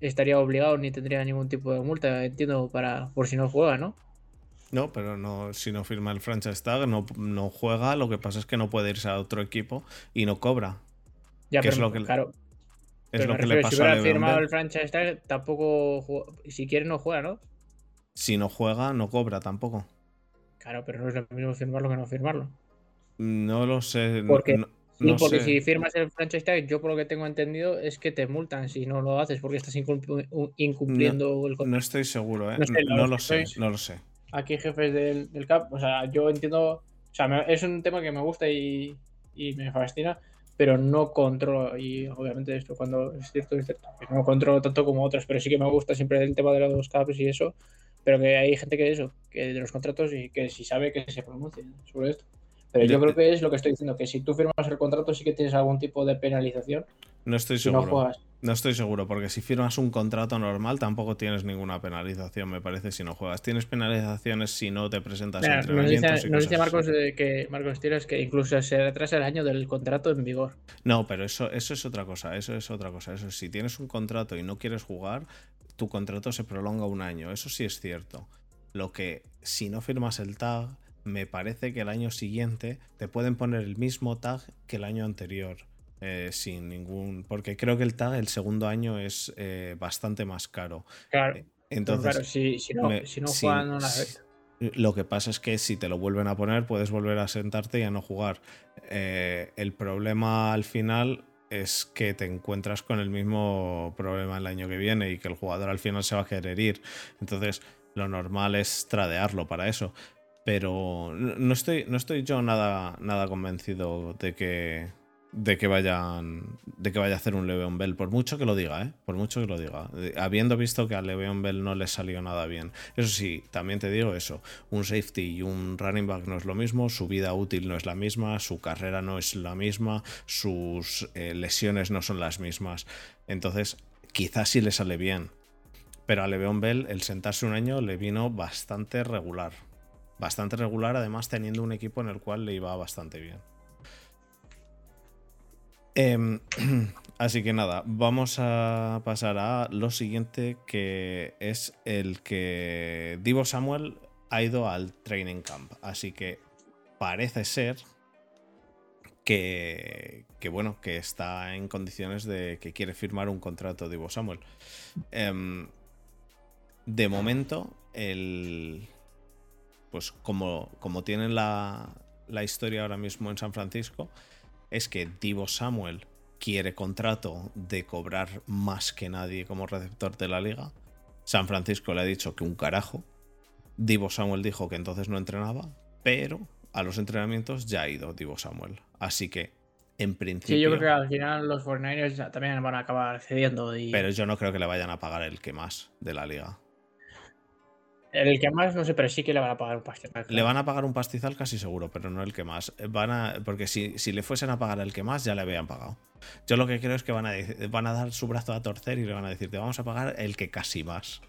estaría obligado ni tendría ningún tipo de multa, entiendo, para por si no juega, ¿no? No, pero no, si no firma el franchise tag, no, no juega. Lo que pasa es que no puede irse a otro equipo y no cobra. Ya, ¿Qué es pero lo que- claro, Es Pero lo que le refiero, si a hubiera firmado el franchise tag, tampoco ju- si quiere no juega, ¿no? Si no juega, no cobra tampoco. Claro, pero no es lo mismo firmarlo que no firmarlo. No lo sé. Porque- no, Sí, no porque sé. si firmas el franchise tag, yo por lo que tengo entendido es que te multan si no lo haces porque estás incumpliendo el contrato. No estoy seguro, ¿eh? No No, lo sé, no lo sé. Aquí jefes del, del CAP, o sea, yo entiendo, o sea, me- es un tema que me gusta y, y me fascina, pero no controlo, y obviamente esto cuando es cierto, es cierto, no controlo tanto como otros, pero sí que me gusta siempre el tema de los CAPs y eso, pero que hay gente que eso, que de los contratos y que si sabe que se pronuncie sobre esto. Pero yo Yo- creo que es lo que estoy diciendo, que si tú firmas el contrato sí que tienes algún tipo de penalización. No estoy si no seguro. juegas. No estoy seguro, porque si firmas un contrato normal tampoco tienes ninguna penalización, me parece, si no juegas. Tienes penalizaciones si no te presentas Mira, nos dice, y nos cosas dice Marcos así. que Marcos que incluso se retrasa el año del contrato en vigor. No, pero eso, eso es otra cosa, eso es otra cosa. Eso si tienes un contrato y no quieres jugar, tu contrato se prolonga un año. Eso sí es cierto. Lo que si no firmas el tag, me parece que el año siguiente te pueden poner el mismo tag que el año anterior. eh, sin ningún. Porque creo que el tag el segundo año es eh, bastante más caro. Claro. Eh, Entonces, claro, si, si no, me- si no si- juegan una si- vez. Lo que pasa es que si te lo vuelven a poner, puedes volver a sentarte y a no jugar. Eh, el problema al final es que te encuentras con el mismo problema el año que viene y que el jugador al final se va a querer ir. Entonces, lo normal es tradearlo para eso. Pero no estoy, no estoy yo nada, nada convencido de que, de que vayan de que vaya a hacer un Le'Veon Bell por mucho que lo diga ¿eh? por mucho que lo diga. Habiendo visto que a Le'Veon Bell no le salió nada bien. Eso sí también te digo eso un safety y un running back no es lo mismo su vida útil no es la misma su carrera no es la misma sus eh, lesiones no son las mismas. Entonces quizás sí le sale bien pero a Le'Veon Bell el sentarse un año le vino bastante regular bastante regular además teniendo un equipo en el cual le iba bastante bien Em, así que nada, vamos a pasar a lo siguiente, que es el que Divo Samuel ha ido al training camp. Así que parece ser que, que, bueno, que está en condiciones de que quiere firmar un contrato Divo Samuel. Em, de momento, el. Pues como, como tienen la, la historia ahora mismo en San Francisco, es que Divo Samuel quiere contrato de cobrar más que nadie como receptor de la liga. San Francisco le ha dicho que un carajo. Divo Samuel dijo que entonces no entrenaba, pero a los entrenamientos ya ha ido Divo Samuel. Así que, en principio. Sí, yo creo que al final los 49ers ya también van a acabar cediendo. Y Pero yo no creo que le vayan a pagar el que más de la liga. El que más, no sé, pero sí que le van a pagar un pastizal. Le van a pagar un pastizal casi seguro, pero no el que más. Van a, porque si, si le fuesen a pagar el que más, ya le habían pagado. Yo lo que creo es que van a, van a dar su brazo a torcer y le van a decir, te vamos a pagar el que casi más.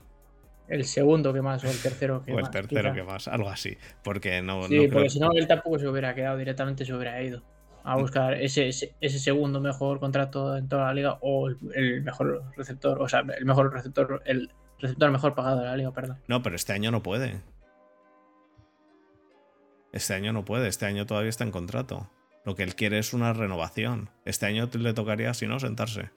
El segundo que más o el tercero que O el más. tercero quizá. que más, algo así. Porque no, Sí, no porque creo- si no, él tampoco se hubiera quedado, directamente se hubiera ido a Mm. buscar ese, ese, ese segundo mejor contrato en toda la liga o el, el mejor receptor, o sea, el mejor receptor, el receptor mejor pagado de la liga, perdón. No, pero este año no puede. Este año no puede, este año todavía está en contrato. Lo que él quiere es una renovación. Este año le tocaría, si no, sentarse.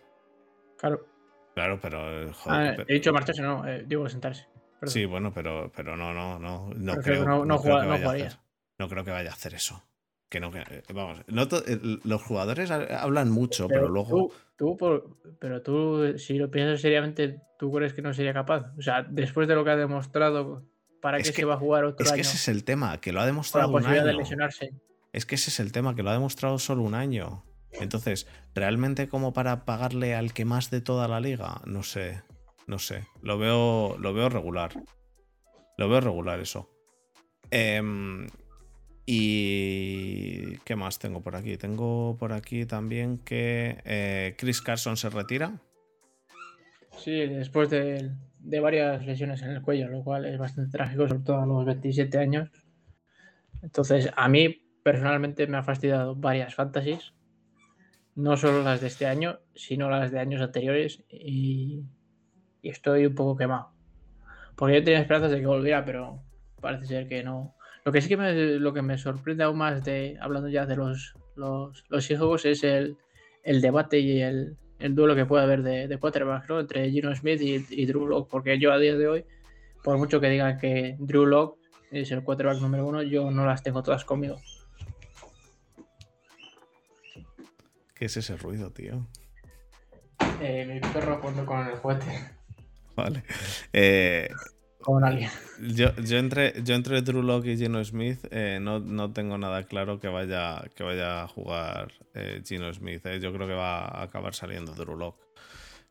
Claro. Claro, pero. eh, joder, Ah, he dicho marcharse, no, eh, digo sentarse. Perdón. Sí, bueno, pero, pero no, no, no, no Prefiero creo, que no- no no creo juega- que no vaya a jugaría. hacer. No creo que vaya a hacer eso. Que no, que, eh, vamos, no eh, los jugadores ha- hablan mucho, pero, luego. Tú, tú por- pero tú, si lo piensas seriamente, ¿tú crees que no sería capaz? O sea, después de lo que ha demostrado, ¿para Es qué que- se va a jugar otro Es que ese es el tema, que lo ha con la demostrado un de año. lesionarse? Es que ese es el tema, que lo ha demostrado solo un año. Entonces, ¿realmente como para pagarle al que más de toda la liga? No sé, no sé. Lo veo, lo veo regular. Lo veo regular eso. Em, y... ¿Qué más tengo por aquí? Tengo por aquí también que eh, Chris Carson se retira. Sí, después de, varias lesiones en el cuello, lo cual es bastante trágico, sobre todo a los 27 años. Entonces, a mí personalmente me ha fastidiado varias fantasies, no solo las de este año, sino las de años anteriores, y, y estoy un poco quemado. Porque yo tenía esperanzas de que volviera, pero parece ser que no. Lo que sí que me, lo que me sorprende aún más de, hablando ya de los, los, los Seahawks, es el, el debate y el, el duelo que puede haber de, de quarterbacks, ¿no? Entre Gino Smith y, y Drew Lock, porque yo a día de hoy, por mucho que digan que Drew Lock es el quarterback número uno, yo no las tengo todas conmigo. ¿Qué es ese ruido, tío? Eh, mi perro jugando con el juguete, Vale. Eh, con alguien. Yo, yo, entre, yo entre Drew Lock y Gino Smith eh, no, no tengo nada claro que vaya, que vaya a jugar eh, Gino Smith. eh. Yo creo que va a acabar saliendo Drew Lock,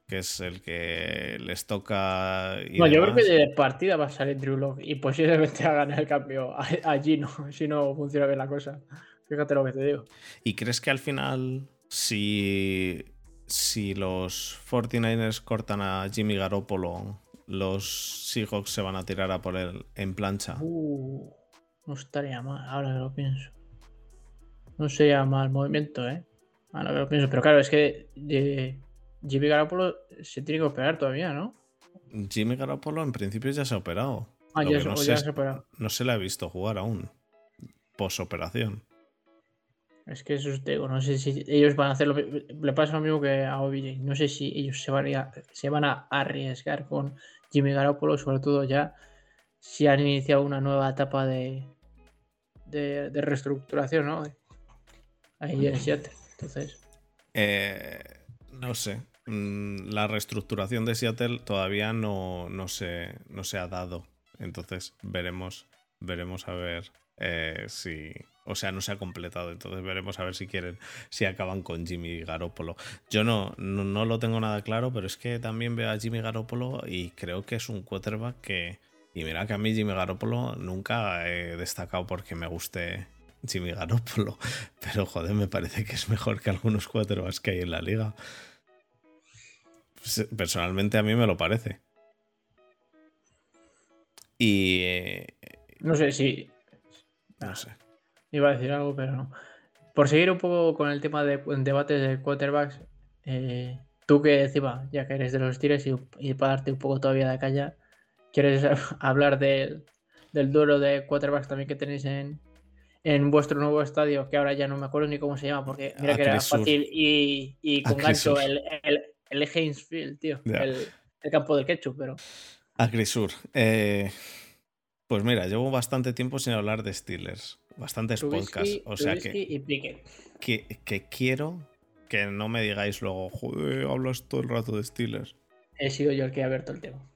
que es el que les toca. y No, yo creo que de partida va a salir Drew Lock y posiblemente hagan el cambio a, a Gino si no funciona bien la cosa. Fíjate lo que te digo. ¿Y crees que al final, si, si los 49ers cortan a Jimmy Garoppolo, los Seahawks se van a tirar a por él en plancha. Uh, no estaría mal, ahora que lo pienso. No sería mal movimiento, ¿eh? Ahora que lo pienso. Pero claro, es que Jimmy Garoppolo se tiene que operar todavía, ¿no? Jimmy Garoppolo en principio ya se ha operado. Ah, ya, se- no ya se ha operado. No se le ha visto jugar aún. Posoperación. Es que eso es digo, no sé si ellos van a hacer lo Le pasa lo mismo que a OBJ. No sé si ellos se van a- se van a arriesgar con Jimmy Garoppolo, sobre todo ya si han iniciado una nueva etapa de, de, de reestructuración, ¿no? Ahí en Seattle. Entonces, Eh, no sé. Mm, La reestructuración de Seattle todavía no, no, se, no se ha dado. Entonces veremos, veremos a ver eh, si. O sea, no se ha completado. Entonces veremos a ver si quieren, si acaban con Jimmy Garoppolo. Yo no, no, no lo tengo nada claro, pero es que también veo a Jimmy Garoppolo y creo que es un quarterback que. Y mira que a mí Jimmy Garoppolo nunca he destacado porque me guste Jimmy Garoppolo. Pero joder, me parece que es mejor que algunos quarterbacks que hay en la liga. Pues, Personalmente a mí me lo parece. Y eh, no sé si no sé. Iba a decir algo, pero no. Por seguir un poco con el tema de debates de quarterbacks, eh, tú que encima, ya que eres de los Steelers y, y para darte un poco todavía de calla, ¿quieres hablar del, del duelo de quarterbacks también que tenéis en, en vuestro nuevo estadio? Que ahora ya no me acuerdo ni cómo se llama, porque mira que era Acrisur. fácil y, y con gancho Acrisur. el, el, el Heinz Field, tío, el, el campo del ketchup, pero Agrisur. eh, pues mira, llevo bastante tiempo sin hablar de Steelers. Bastantes podcasts. Trubisky, O sea Trubisky que, y Pickett. que, que quiero que no me digáis luego, joder, hablas todo el rato de Steelers. He sido yo el que ha abierto el tema.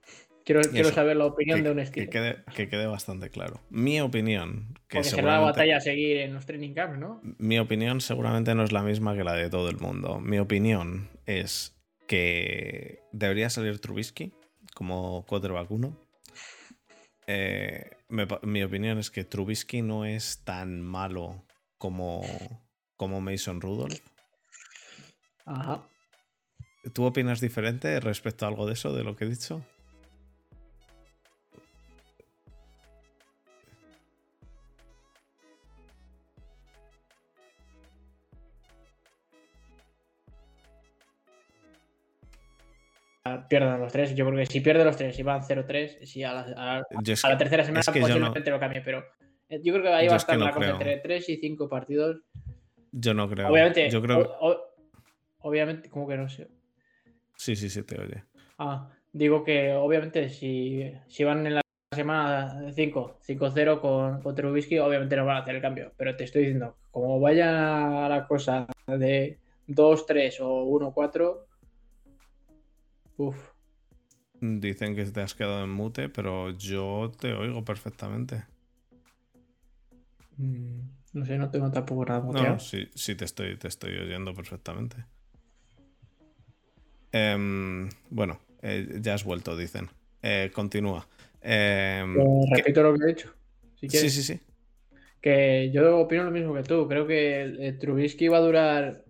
Quiero, quiero saber la opinión que, de un que Steeler. quede, que quede bastante claro. Mi opinión, que Porque será la batalla a seguir en los training camps, ¿no? Mi opinión seguramente no es la misma que la de todo el mundo. Mi opinión es que debería salir Trubisky como quarterback 1. Eh, me mi opinión es que Trubisky no es tan malo como, como Mason Rudolph. Ajá. ¿Tú opinas diferente respecto a algo de eso, de lo que he dicho? Pierdan los tres. Yo creo que si pierde los tres y van 0-3, si a la, a- es a la tercera semana es que yo no- posiblemente lo cambie, pero eh, yo creo que ahí va a es que estar no la cosa entre 3 y 5 partidos. Yo no creo. Obviamente, Yo creo. o- o- obviamente, como que no sé. Sí, sí, sí, te oye. Ah, digo que obviamente si, si van en la semana 5, 5-0 con, con Trubisky, obviamente no van a hacer el cambio. Pero te estoy diciendo, como vaya la cosa de 2-3 o 1-4, uff. Dicen que te has quedado en mute, pero yo te oigo perfectamente. mm, No sé, no tengo tampoco nada muteado. No, sí, sí te estoy, te estoy oyendo perfectamente. Em, bueno, eh, ya has vuelto, dicen. Eh, continúa. Em, que- repito lo que he dicho. Si sí, sí, sí. Que yo opino lo mismo que tú. Creo que Trubisky va a durar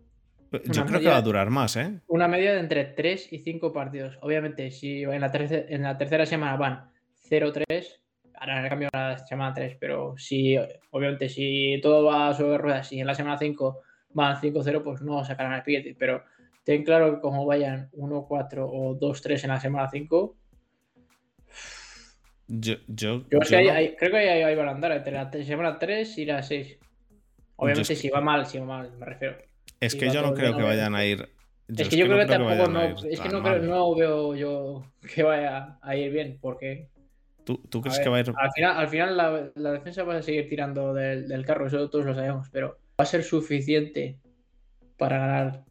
Yo creo que media- va a durar más, ¿eh? una media de entre 3 y 5 partidos. Obviamente, si en la, terce- en la tercera semana van 0-3, harán el cambio a la semana 3, pero si, obviamente, si todo va sobre ruedas y en la semana 5 van 5-0, pues no sacarán el piquete. Pero ten claro que como vayan 1-4 o 2-3 en la semana 5, Yo, yo, yo, que yo ahí- no- ahí- creo que ahí, ahí van a andar entre la semana 3 y la 6. Obviamente, es que- si va mal, si va mal, me refiero. Es que yo no creo que vayan a ir. es que yo creo que, tampoco no, es que no, creo- no veo yo que vaya a ir bien, porque ¿Tú, tú a crees ver, que va a ir? al final, al final la, la defensa va a seguir tirando del, del carro, eso todos lo sabemos, pero va a ser suficiente para ganar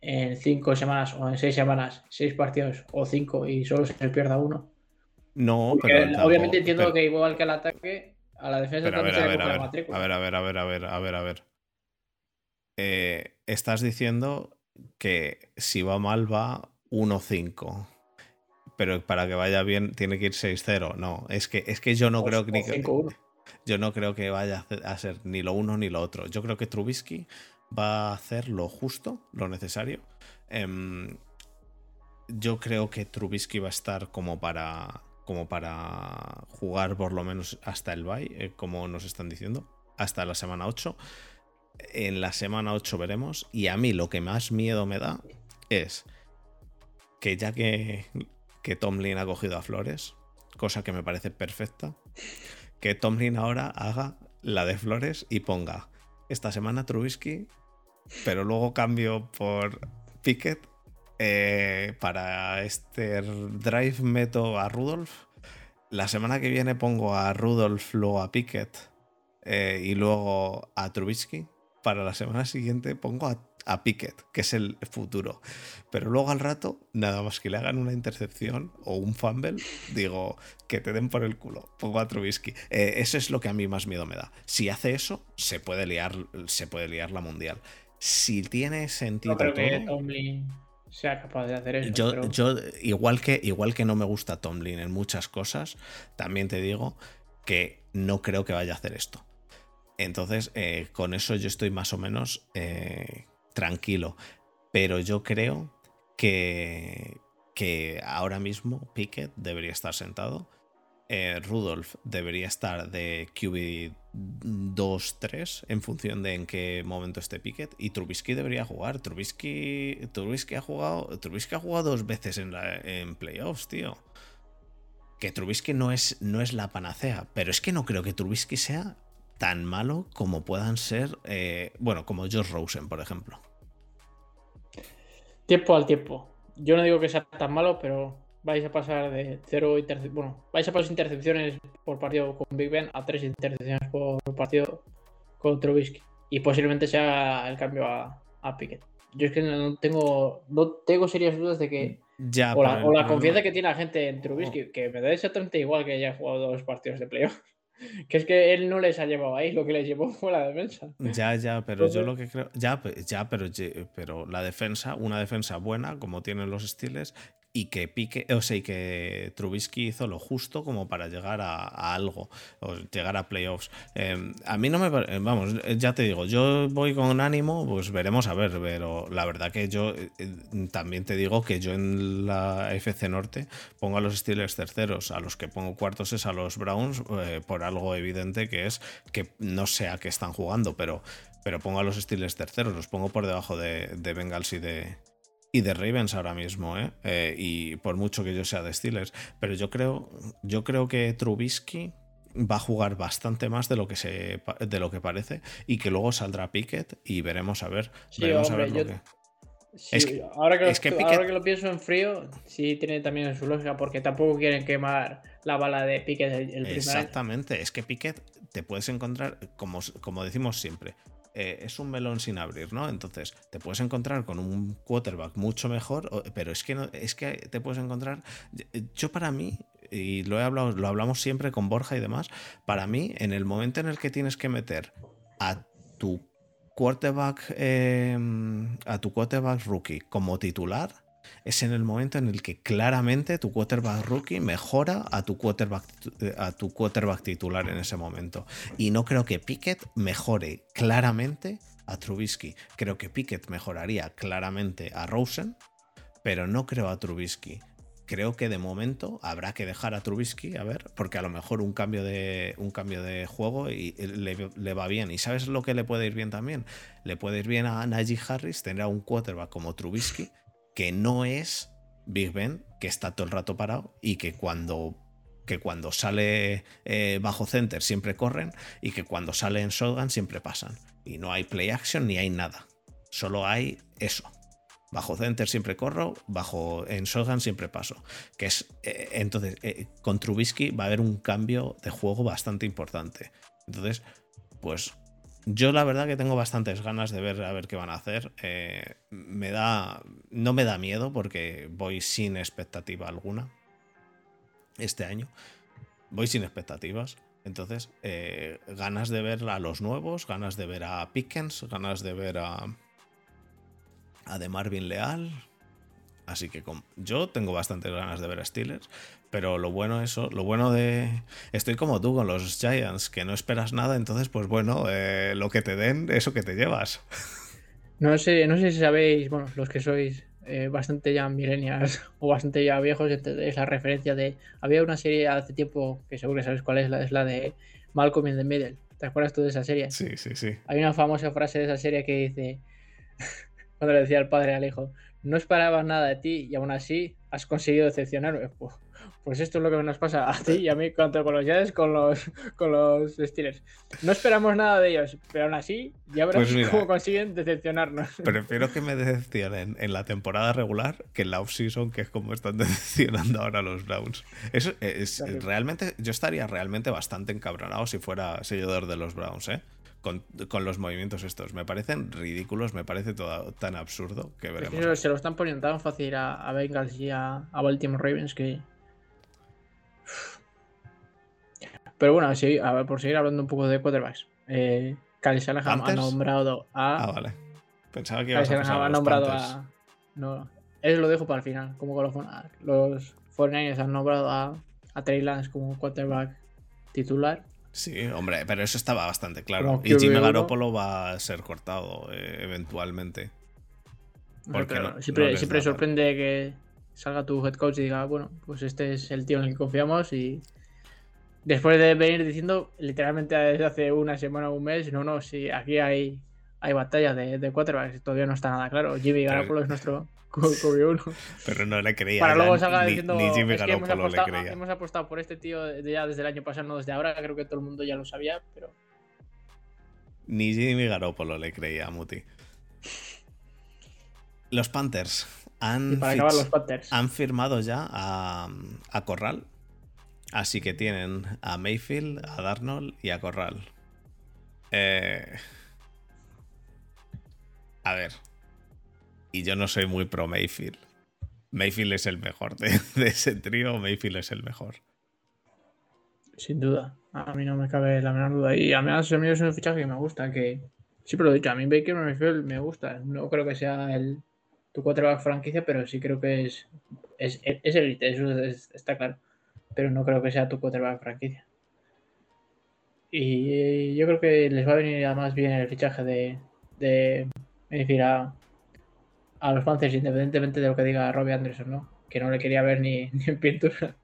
en cinco semanas o en seis semanas, seis partidos o cinco y solo se pierda uno. No, Porque pero. tampoco- obviamente entiendo pero- que igual que al ataque, a la defensa también se a ver, a ver, a ver, a ver, a ver, a ver, a ver, a ver. Eh, estás diciendo que si va mal va 1-5. Pero para que vaya bien tiene que ir 6-0. No, es que, es que yo no O- creo que, o ni que- 5-1. yo no creo que vaya a ser ni lo uno ni lo otro. Yo creo que Trubisky va a hacer lo justo, lo necesario. Em, yo creo que Trubisky va a estar como para, como para jugar por lo menos hasta el bye, eh, como nos están diciendo, hasta la semana 8. En la semana 8 veremos. Y a mí lo que más miedo me da es que ya que, que Tomlin ha cogido a Flores, cosa que me parece perfecta, que Tomlin ahora haga la de Flores y ponga esta semana Trubisky, pero luego cambio por Pickett eh, para este drive meto a Rudolf. La semana que viene pongo a Rudolf, luego a Pickett eh, y luego a Trubisky. Para la semana siguiente pongo a, a, Pickett, que es el futuro. Pero luego al rato, nada más que le hagan una intercepción o un fumble, digo que te den por el culo. Pongo a Trubisky. Eh, eso es lo que a mí más miedo me da. Si hace eso, se puede liar, se puede liar la mundial. Si tiene sentido. No, todo, sea capaz de hacer eso. Yo, yo igual, que, igual que no me gusta Tomlin en muchas cosas, también te digo que no creo que vaya a hacer esto. Entonces, eh, con eso yo estoy más o menos eh, tranquilo. Pero yo creo que, que ahora mismo Pickett debería estar sentado. Eh, Rudolf debería estar de QB 2-3 en función de en qué momento esté Pickett. Y Trubisky debería jugar. Trubisky, Trubisky, ha, jugado, Trubisky ha jugado dos veces en, la, en playoffs, tío. Que Trubisky no es, no es la panacea, pero es que no creo que Trubisky sea tan malo como puedan ser, eh, bueno, como Josh Rosen, por ejemplo. Tiempo al tiempo. Yo no digo que sea tan malo, pero vais a pasar de cero intercepciones. Bueno, vais a pasar intercepciones por partido con Big Ben a tres intercepciones por partido con Trubisky. Y posiblemente sea el cambio a, a Pickett. Yo es que no tengo, no tengo serias dudas de que. Ya, o, la, o la confianza que tiene la gente en Trubisky, oh. que me da exactamente igual que haya jugado dos partidos de playoff. Que es que él no les ha llevado ahí, lo que les llevó fue la defensa. Ya, ya, pero yo lo que creo. Ya, ya pero, pero la defensa, una defensa buena, como tienen los estiles, y que pique, o sea, y que Trubisky hizo lo justo como para llegar a, algo, o llegar a playoffs. Em, a mí no me, vamos, ya te digo, yo voy con ánimo, pues veremos a ver, pero la verdad que yo eh, también te digo que yo en la FC Norte pongo a los Steelers terceros, a los que pongo cuartos es a los Browns, eh, por algo evidente que es que no sé a qué están jugando, pero, pero pongo a los Steelers terceros, los pongo por debajo de, de Bengals y de, y de Ravens ahora mismo, ¿eh? ¿eh? y por mucho que yo sea de Steelers. Pero yo creo, yo creo que Trubisky va a jugar bastante más de lo que se de lo que parece y que luego saldrá Pickett y veremos a ver, veremos a ver lo que ahora, que lo, ahora que lo pienso en frío, sí tiene también su lógica, porque tampoco quieren quemar la bala de Pickett el, el Exactamente, es que Pickett te puedes encontrar, como, como decimos siempre, eh, es un melón sin abrir, ¿no? Entonces, te puedes encontrar con un quarterback mucho mejor, pero es que, no, es que te puedes encontrar. Yo, para mí, y lo, he hablado, lo hablamos siempre con Borja y demás, para mí, en el momento en el que tienes que meter a tu quarterback, eh, a tu quarterback rookie como titular, es en el momento en el que claramente tu quarterback rookie mejora a tu quarterback, a tu quarterback titular en ese momento. Y no creo que Pickett mejore claramente a Trubisky. Creo que Pickett mejoraría claramente a Rosen, pero no creo a Trubisky. Creo que de momento habrá que dejar a Trubisky, a ver, porque a lo mejor un cambio de, un cambio de juego y le, le, va bien. ¿Y sabes lo que le puede ir bien también? Le puede ir bien a Najee Harris tener a un quarterback como Trubisky que no es Big Ben, que está todo el rato parado y que cuando, que cuando sale eh, bajo center siempre corren y que cuando sale en shotgun siempre pasan. Y no hay play action ni hay nada. Solo hay eso. Bajo center siempre corro, bajo en shotgun siempre paso. Que es eh, entonces eh, con Trubisky va a haber un cambio de juego bastante importante. Entonces, pues yo la verdad que tengo bastantes ganas de ver a ver qué van a hacer. Me da. No me da miedo porque voy sin expectativa alguna. Este año. Voy sin expectativas. Entonces, eh, ganas de ver a los nuevos, ganas de ver a Pickens, ganas de ver a. a de Marvin Leal. Así que yo tengo bastantes ganas de ver a Steelers. Pero lo bueno eso, lo bueno de. Estoy como tú con los Giants, que no esperas nada, entonces, pues bueno, eh, lo que te den, eso que te llevas. No sé, no sé si sabéis, bueno, los que sois eh, bastante ya millennials o bastante ya viejos, entendéis la referencia de. Había una serie hace tiempo que seguro que sabes cuál es, la, es la de Malcolm in the Middle. ¿Te acuerdas tú de esa serie? Sí, sí, sí. Hay una famosa frase de esa serie que dice, cuando le decía el padre al hijo, no esperaba nada de ti y aún así has conseguido decepcionarme. Pues, pues esto es lo que nos pasa a ti y a mí tanto con los Jets con los, con los Steelers. No esperamos nada de ellos, pero aún así ya verás Pues mira. cómo consiguen decepcionarnos. Prefiero que me decepcionen en la temporada regular que en la off-season, que es como están decepcionando ahora los Browns. Eso es realmente. Yo estaría realmente bastante encabronado si fuera seguidor de los Browns, ¿eh? Con, con los movimientos estos. Me parecen ridículos, me parece todo tan absurdo que Es veremos. que se lo están poniendo tan fácil a, a Bengals y a, a Baltimore Ravens que. Pero bueno, sí, a ver, por seguir hablando un poco de quarterbacks. Eh, Kyle Shanahan ha nombrado a. Ah, vale. Pensaba que ibas a Shanahan ha nombrado Panthers. a. No, él lo dejo para el final. Como con los, los 49ers han nombrado a, a Trey Lance como quarterback titular. Sí, hombre, pero eso estaba bastante claro. Y Jimmy QB1. Garoppolo va a ser cortado eh, eventualmente. Porque no- siempre no siempre sorprende que salga tu head coach y diga, bueno, pues este es el tío en el que confiamos y después de venir diciendo literalmente desde hace una semana o un mes, no, no, sí, aquí hay, hay batalla de, de quarterbacks, todavía no está nada claro. Jimmy Garoppolo es nuestro QB1. Pero no le creía. Para luego salga ni, diciendo, ni Jimmy es que hemos le apostado, creía. hemos apostado por este tío ya desde el año pasado, no desde ahora, creo que todo el mundo ya lo sabía, pero Ni Jimmy Garoppolo le creía a Muti. Los Panthers y han, para acabar los Panthers. han firmado ya a, a Corral. Así que tienen a Mayfield, a Darnold y a Corral. Eh, a ver. Y yo no soy muy pro Mayfield. Mayfield es el mejor de, ese trío. Mayfield es el mejor. Sin duda, a mí no me cabe la menor duda. Y además a mí es un fichaje que me gusta, que siempre lo he dicho, a mí Baker Mayfield me gusta. No creo que sea el tu quarterback franquicia, pero sí creo que es es, es elite, eso es- está claro. Pero no creo que sea tu quarterback franquicia. Y yo creo que les va a venir además bien el fichaje de, de Mayfield a, los Panthers, independientemente de lo que diga Robbie Anderson, ¿no? Que no le quería ver ni, en pintura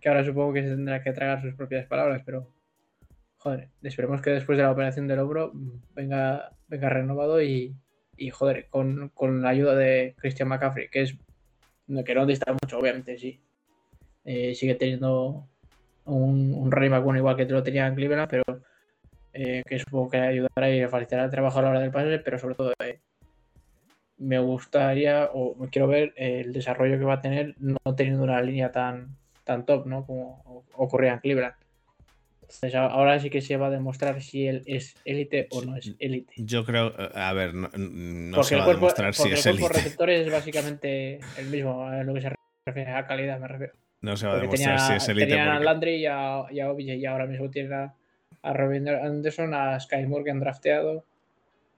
que ahora supongo que se tendrá que tragar sus propias palabras, pero joder, esperemos que después de la operación del hombro mm, venga, venga renovado y, joder, con, con la ayuda de Christian McCaffrey, que es que no dista mucho, obviamente, sí. Eh, sigue teniendo un, un Ray McGowan igual que lo tenía en Cleveland, pero eh, que supongo que ayudará y facilitará el trabajo a la hora del pase, pero sobre todo eh, me gustaría o quiero ver el desarrollo que va a tener no teniendo una línea tan, tan top, ¿no? Como ocurría en Cleveland. Entonces a- ahora sí que se va a demostrar si él es élite o no es élite. Yo creo. A ver, no, no se el va a cuerpo, demostrar si porque el es cuerpo élite. receptores es básicamente el mismo en lo que se refiere a calidad, me refiero. No se va a demostrar tenía, si es élite. tenían a Landry y a, y a OBJ y ahora mismo tienen a, a Robin Anderson, a Sky Moore que han drafteado,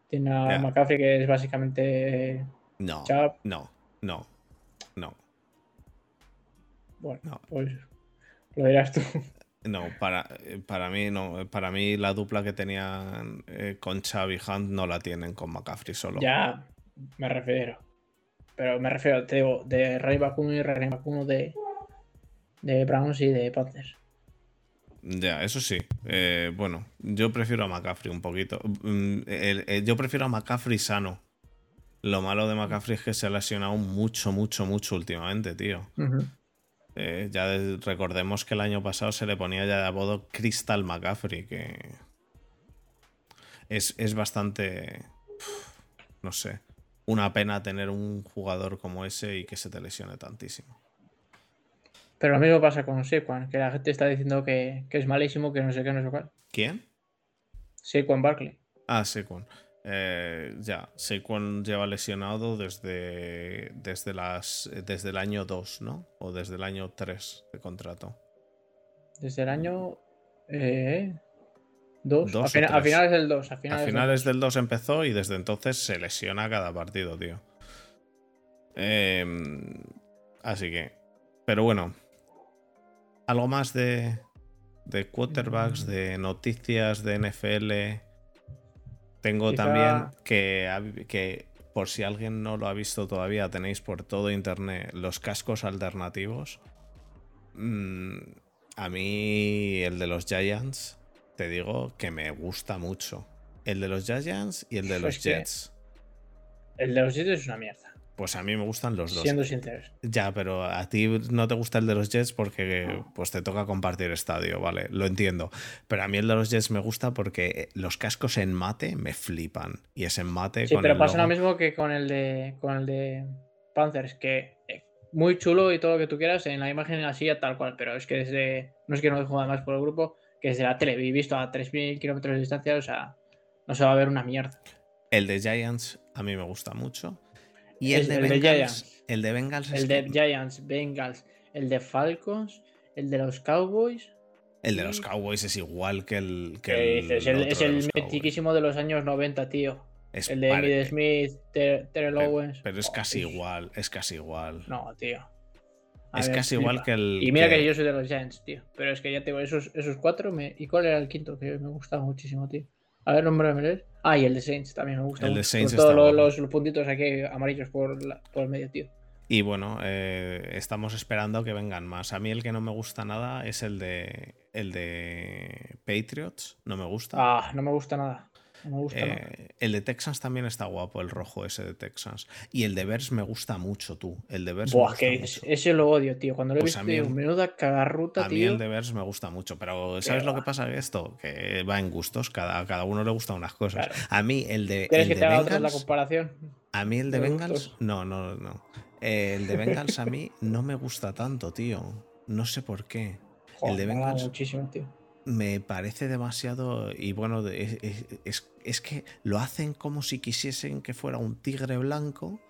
tiene a Ya. McCaffrey que es básicamente eh, No, no, no, no. Bueno, No. pues lo dirás tú. No, para, eh, para mí no. Para mí la dupla que tenían eh, con Xavi Hunt no la tienen con McCaffrey solo. Ya me refiero. Pero me refiero, te digo, de Ray Vacuno y Ray Vacuno de, de Browns y de Panthers. Ya, eso sí. Eh, bueno, yo prefiero a McCaffrey un poquito. Mm, el- el- yo prefiero a McCaffrey sano. Lo malo de McCaffrey es que se ha lesionado mucho, mucho, mucho últimamente, tío. Eh, ya de- recordemos que el año pasado se le ponía ya de apodo Crystal McCaffrey, que es, es bastante, no sé, una pena tener un jugador como ese y que se te lesione tantísimo. Pero lo mismo pasa con Saquon, que la gente está diciendo que, que es malísimo, que no sé qué, no sé cuál. ¿Quién? Saquon Barkley. Ah, Saquon. Eh, ya, Saquon lleva lesionado desde, desde, las, desde el año 2, ¿no? O desde el año 3 de contrato. Desde el año. Eh, dos. Dos a, finales del 2. A finales del 2 empezó y desde entonces se lesiona cada partido, tío. Em, así que. Pero bueno. Algo más de. De quarterbacks, de noticias de NFL. Tengo Quizá- también que, que por si alguien no lo ha visto todavía, tenéis por todo internet los cascos alternativos. Mm, a mí el de los Giants, te digo que me gusta mucho. El de los Giants y el de los Jets. El de los Jets es una mierda. Pues a mí me gustan los dos. Siendo sinceros. Ya, pero a ti no te gusta el de los Jets porque pues te toca compartir estadio, vale, lo entiendo. Pero a mí el de los Jets me gusta porque los cascos en mate me flipan. Y es en mate. Sí, pero pasa lo mismo que con el de con el de Panthers, que eh, muy chulo y todo lo que tú quieras en la imagen así tal cual, pero es que desde no es que no juega más por el grupo, que desde la tele he visto a 3.000 kilómetros de distancia, o sea, no se va a ver una mierda. El de Giants a mí me gusta mucho. Y el, de, Bengals, el de Bengals. El de Giants, Bengals, el de Falcons, el de los Cowboys. El de los Cowboys es igual que el. Que el es el, es el metiquísimo de los años 90, tío. el de Emmitt Smith, Terrell Owens. Pero es casi igual, es casi igual. No, tío. es casi igual que el. Y mira que... yo soy de los Giants, tío. Pero es que ya tengo esos, esos cuatro. Me... ¿Y cuál era el quinto? Que me gustaba muchísimo, tío. A ver, nombre Ah, y el de Saints también me gusta. El de Saints Todos los, puntitos aquí amarillos por, por el medio, tío. Y bueno, eh, estamos esperando que vengan más. A mí el que no me gusta nada es el de el de Patriots. No me gusta. Ah, no me gusta nada. Eh, el de Texans también está guapo, el rojo ese de Texans. Y el de Bears me gusta mucho, tú. El de Bears Buah, que ese lo odio, tío. Cuando lo he pues visto, tío, menuda cagarruta, a mí el de Bears me gusta mucho, pero ¿sabes lo que pasa esto? Que va en gustos, cada, cada uno le gusta unas cosas. A mí el de. ¿Quieres que te haga la comparación? A mí el de Bengals, no, no, no. el de Bengals a mí no me gusta tanto, tío. No sé por qué. el de Bengals. Muchísimo, tío me parece demasiado. Y bueno, es, es, que lo hacen como si quisiesen que fuera un tigre blanco.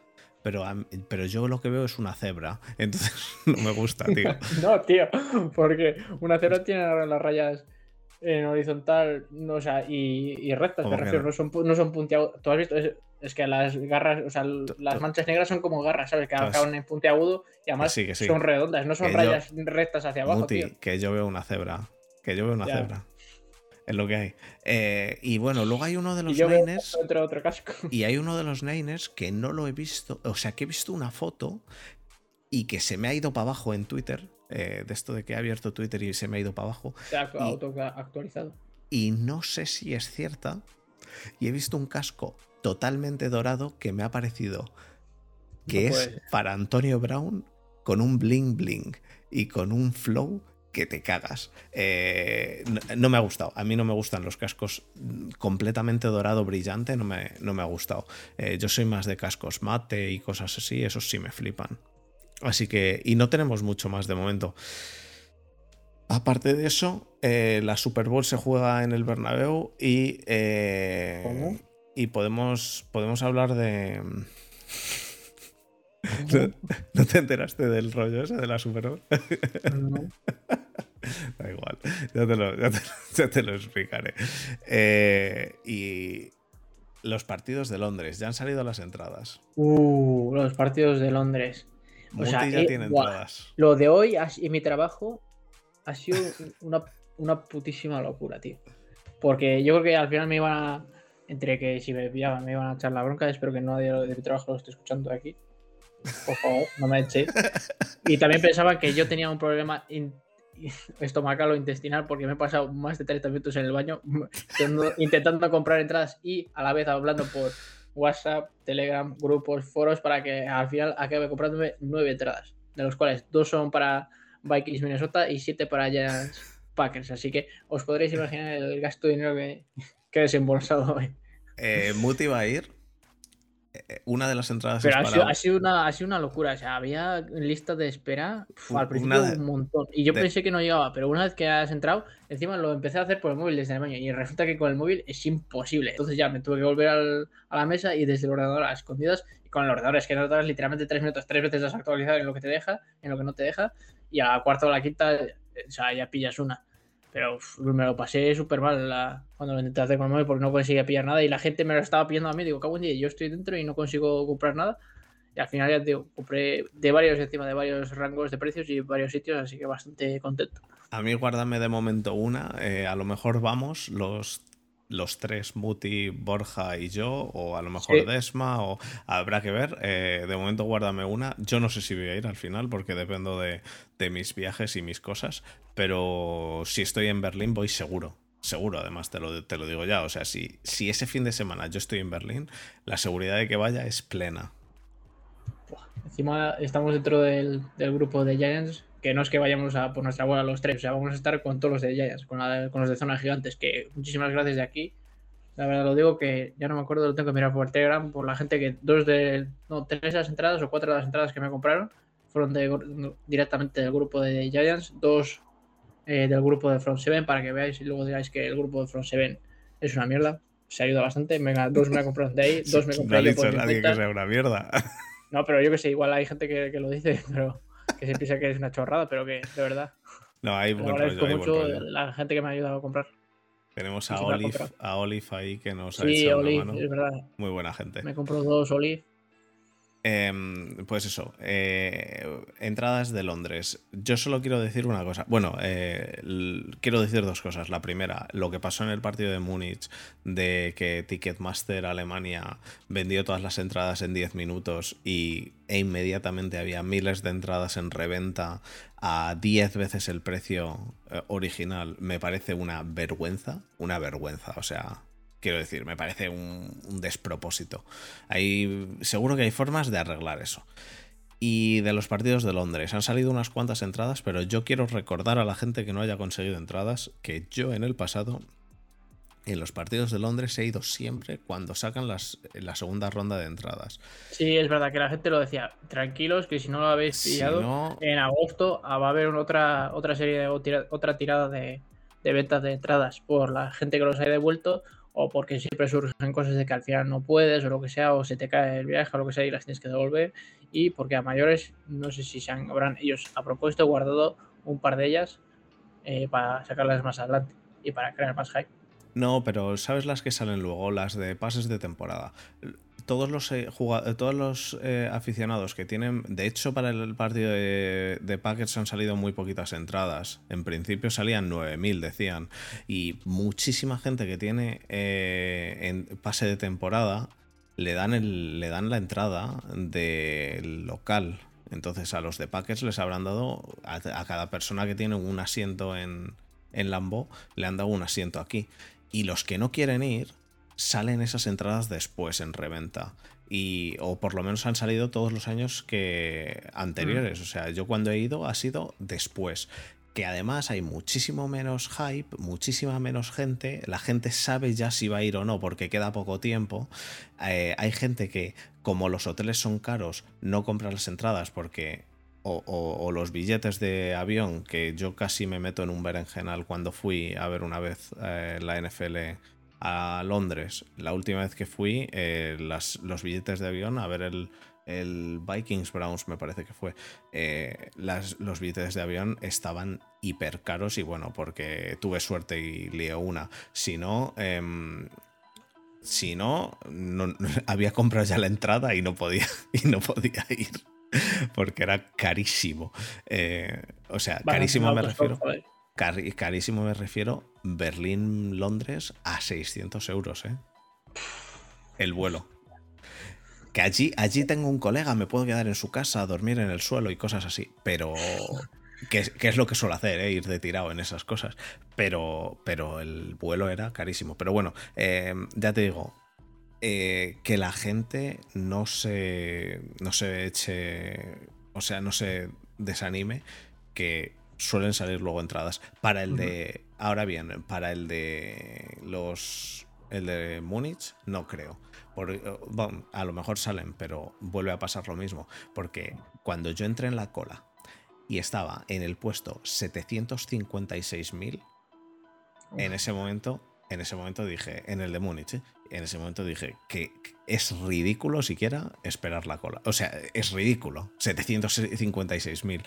Pero, pero yo lo que veo es una cebra. Entonces no me gusta, tío. no, tío. Porque una cebra tiene las rayas en horizontal no, o sea, y, y rectas, me refiero. No? son, no son puntiagudas. ¿Tú has visto? Es, que las garras, o sea, las manchas negras son como garras, ¿sabes? Que acaban en puntiagudo y además son redondas, no son rayas rectas hacia abajo. que yo veo una cebra que yo veo una cebra. Es lo que hay. Eh, y bueno, luego hay uno de los Niners. Otro, casco. Y hay uno de los Niners que no lo he visto. O sea, que he visto una foto y que se me ha ido para abajo en Twitter. Eh, de esto de que he abierto Twitter y se me ha ido para abajo. Se ha actualizado. Y no sé si es cierta. Y he visto un casco totalmente dorado que me ha parecido que es para Antonio Brown con un bling bling y con un flow que te cagas. Eh, no, me ha gustado. A mí no me gustan los cascos completamente dorado brillante, no me, no me ha gustado. Eh, yo soy más de cascos mate y cosas así, esos sí me flipan. Así que, y no tenemos mucho más de momento. Aparte de eso, eh, la Super Bowl se juega en el Bernabéu y, y podemos, podemos hablar de... ¿No, te enteraste del rollo ese de la Super? No. Da igual, ya te lo, explicaré. Eh, y los partidos de Londres, ya han salido las entradas. Uh, los partidos de Londres. O sea, ya eh, tiene entradas. Lo de hoy y mi trabajo ha sido una, putísima locura, tío. Porque yo creo que al final me iban a. Entre que si me pillaban me iban a echar la bronca, espero que nadie de mi trabajo lo esté escuchando aquí. Por favor, no me eche. Y también pensaba que yo tenía un problema estomacal o intestinal porque me he pasado más de 30 minutos en el baño intentando comprar entradas y a la vez hablando por WhatsApp, Telegram, grupos, foros para que al final acabe comprándome nueve entradas, de los cuales dos son para Vikings Minnesota y siete para Giants Packers. Así que os podréis imaginar el gasto de dinero que, que he desembolsado hoy. Eh, ¿Muti va a ir? Eh, una de las entradas. Pero ha, sido, una, ha sido una locura. O sea, había lista de espera al principio un montón. Y yo pensé que no llegaba, pero una vez que has entrado, encima lo empecé a hacer por el móvil desde el baño. Y resulta que con el móvil es imposible. Entonces ya me tuve que volver a la mesa y desde el ordenador a escondidas. Y con el ordenador es que no tardas literalmente tres minutos, tres veces desactualizado en lo que te deja, en lo que no te deja. Y a la cuarta o la quinta, eh, o sea, ya pillas una. Pero me lo pasé súper mal cuando lo intenté hacer con el móvil porque no conseguía pillar nada y la gente me lo estaba pidiendo a mí. Digo, cago en día, yo estoy dentro y no consigo comprar nada. Y al final ya digo, compré de varios encima de varios rangos de precios y varios sitios, así que bastante contento. A mí guárdame de momento una. Eh, a lo mejor vamos los los tres, Muti, Borja y yo, o a lo mejor Desma, o habrá que ver. Eh, de momento guárdame una. Yo no sé si voy a ir al final porque dependo de, mis viajes y mis cosas, pero si estoy en Berlín voy seguro. Seguro, además te lo, te lo digo ya. O sea, si, si ese fin de semana yo estoy en Berlín, la seguridad de que vaya es plena. Encima estamos dentro del, grupo de Giants, que no es que vayamos a por nuestra bola los tres, o sea, vamos a estar con todos los de Giants, con, los de zona gigantes, que muchísimas gracias de aquí. La verdad lo digo que ya no me acuerdo, lo tengo que mirar por Telegram, por la gente que dos de, no, tres de las entradas o cuatro de las entradas que me compraron fueron directamente del grupo de Giants, dos eh, del grupo de Front Seven, para que veáis y luego digáis que el grupo de Front Seven es una mierda. Se ayuda bastante. dos me ha comprado de ahí, dos me compré no ha nadie que sea una mierda. No, pero yo que sé, igual hay gente que, lo dice, pero que se piensa que es una chorrada, pero que de verdad. No, hay buen rollo, mucho la gente que me ha ayudado a comprar. Tenemos a Olive, a Olive ahí que nos ha sí, Olive, es verdad. Muy buena gente. Me compro dos Olive Em, pues eso, eh, entradas de Londres. Yo solo quiero decir una cosa. Bueno, eh, quiero decir dos cosas. La primera, lo que pasó en el partido de Múnich, de que Ticketmaster Alemania vendió todas las entradas en 10 minutos y, e inmediatamente había miles de entradas en reventa a 10 veces el precio eh, original, me parece una vergüenza. Una vergüenza, o sea, Quiero decir, me parece un, despropósito. Hay, seguro que hay formas de arreglar eso. Y de los partidos de Londres, han salido unas cuantas entradas, pero yo quiero recordar a la gente que no haya conseguido entradas que yo en el pasado, en los partidos de Londres, he ido siempre cuando sacan las, la segunda ronda de entradas. Sí, es verdad que la gente lo decía. Tranquilos, que si no lo habéis pillado, en agosto ah, va a haber otra, otra serie de otra tirada de, de ventas de entradas por la gente que los haya devuelto o porque siempre surgen cosas de que al final no puedes o lo que sea, o se te cae el viaje o lo que sea y las tienes que devolver, y porque a mayores, no sé si se han, habrán ellos a propósito guardado un par de ellas eh, para sacarlas más adelante y para crear más hype. No, pero ¿sabes las que salen luego? Las de pases de temporada todos los, eh, eh, todos los eh, aficionados que tienen, de hecho para el partido de, Packers han salido muy poquitas entradas, en principio salían 9.000 decían, y muchísima gente que tiene en pase de temporada le dan, el, le dan la entrada del local. Entonces a los de Packers les habrán dado, a, cada persona que tiene un asiento en, en Lambo, le han dado un asiento aquí. Y los que no quieren ir, salen esas entradas después en reventa. Y, o por lo menos han salido todos los años que anteriores. Mm. O sea, yo cuando he ido ha sido después. Que además hay muchísimo menos hype, muchísima menos gente. La gente sabe ya si va a ir o no porque queda poco tiempo. Eh, hay gente que, como los hoteles son caros, no compra las entradas porque o, los billetes de avión, que yo casi me meto en un berenjenal cuando fui a ver una vez eh, la NFL a Londres, la última vez que fui, eh, los billetes de avión a ver el, Vikings Browns, me parece que fue, eh, los billetes de avión estaban hiper caros y bueno, porque tuve suerte y lié una. Si no, em, si no, había comprado ya la entrada y no podía, y no podía ir. Porque era carísimo. Eh, o sea, carísimo me refiero carísimo me refiero, Berlín-Londres a 600 euros, ¿eh? El vuelo. Que allí, allí tengo un colega, me puedo quedar en su casa, dormir en el suelo y cosas así, pero... Que, es lo que suelo hacer, ¿eh? ir de tirado en esas cosas. Pero, pero el vuelo era carísimo. Pero bueno, eh, ya te digo, eh, que la gente no se, no se eche, o sea, no se desanime, que suelen salir luego entradas. Para el de. Ahora bien, para el de los. El de Múnich, no creo. a lo mejor salen, pero vuelve a pasar lo mismo. Porque cuando yo entré en la cola y estaba en el puesto 756.000, en ese momento, en ese momento dije, en el de Múnich, ¿eh? en ese momento dije que es ridículo siquiera esperar la cola. O sea, es ridículo. 756.000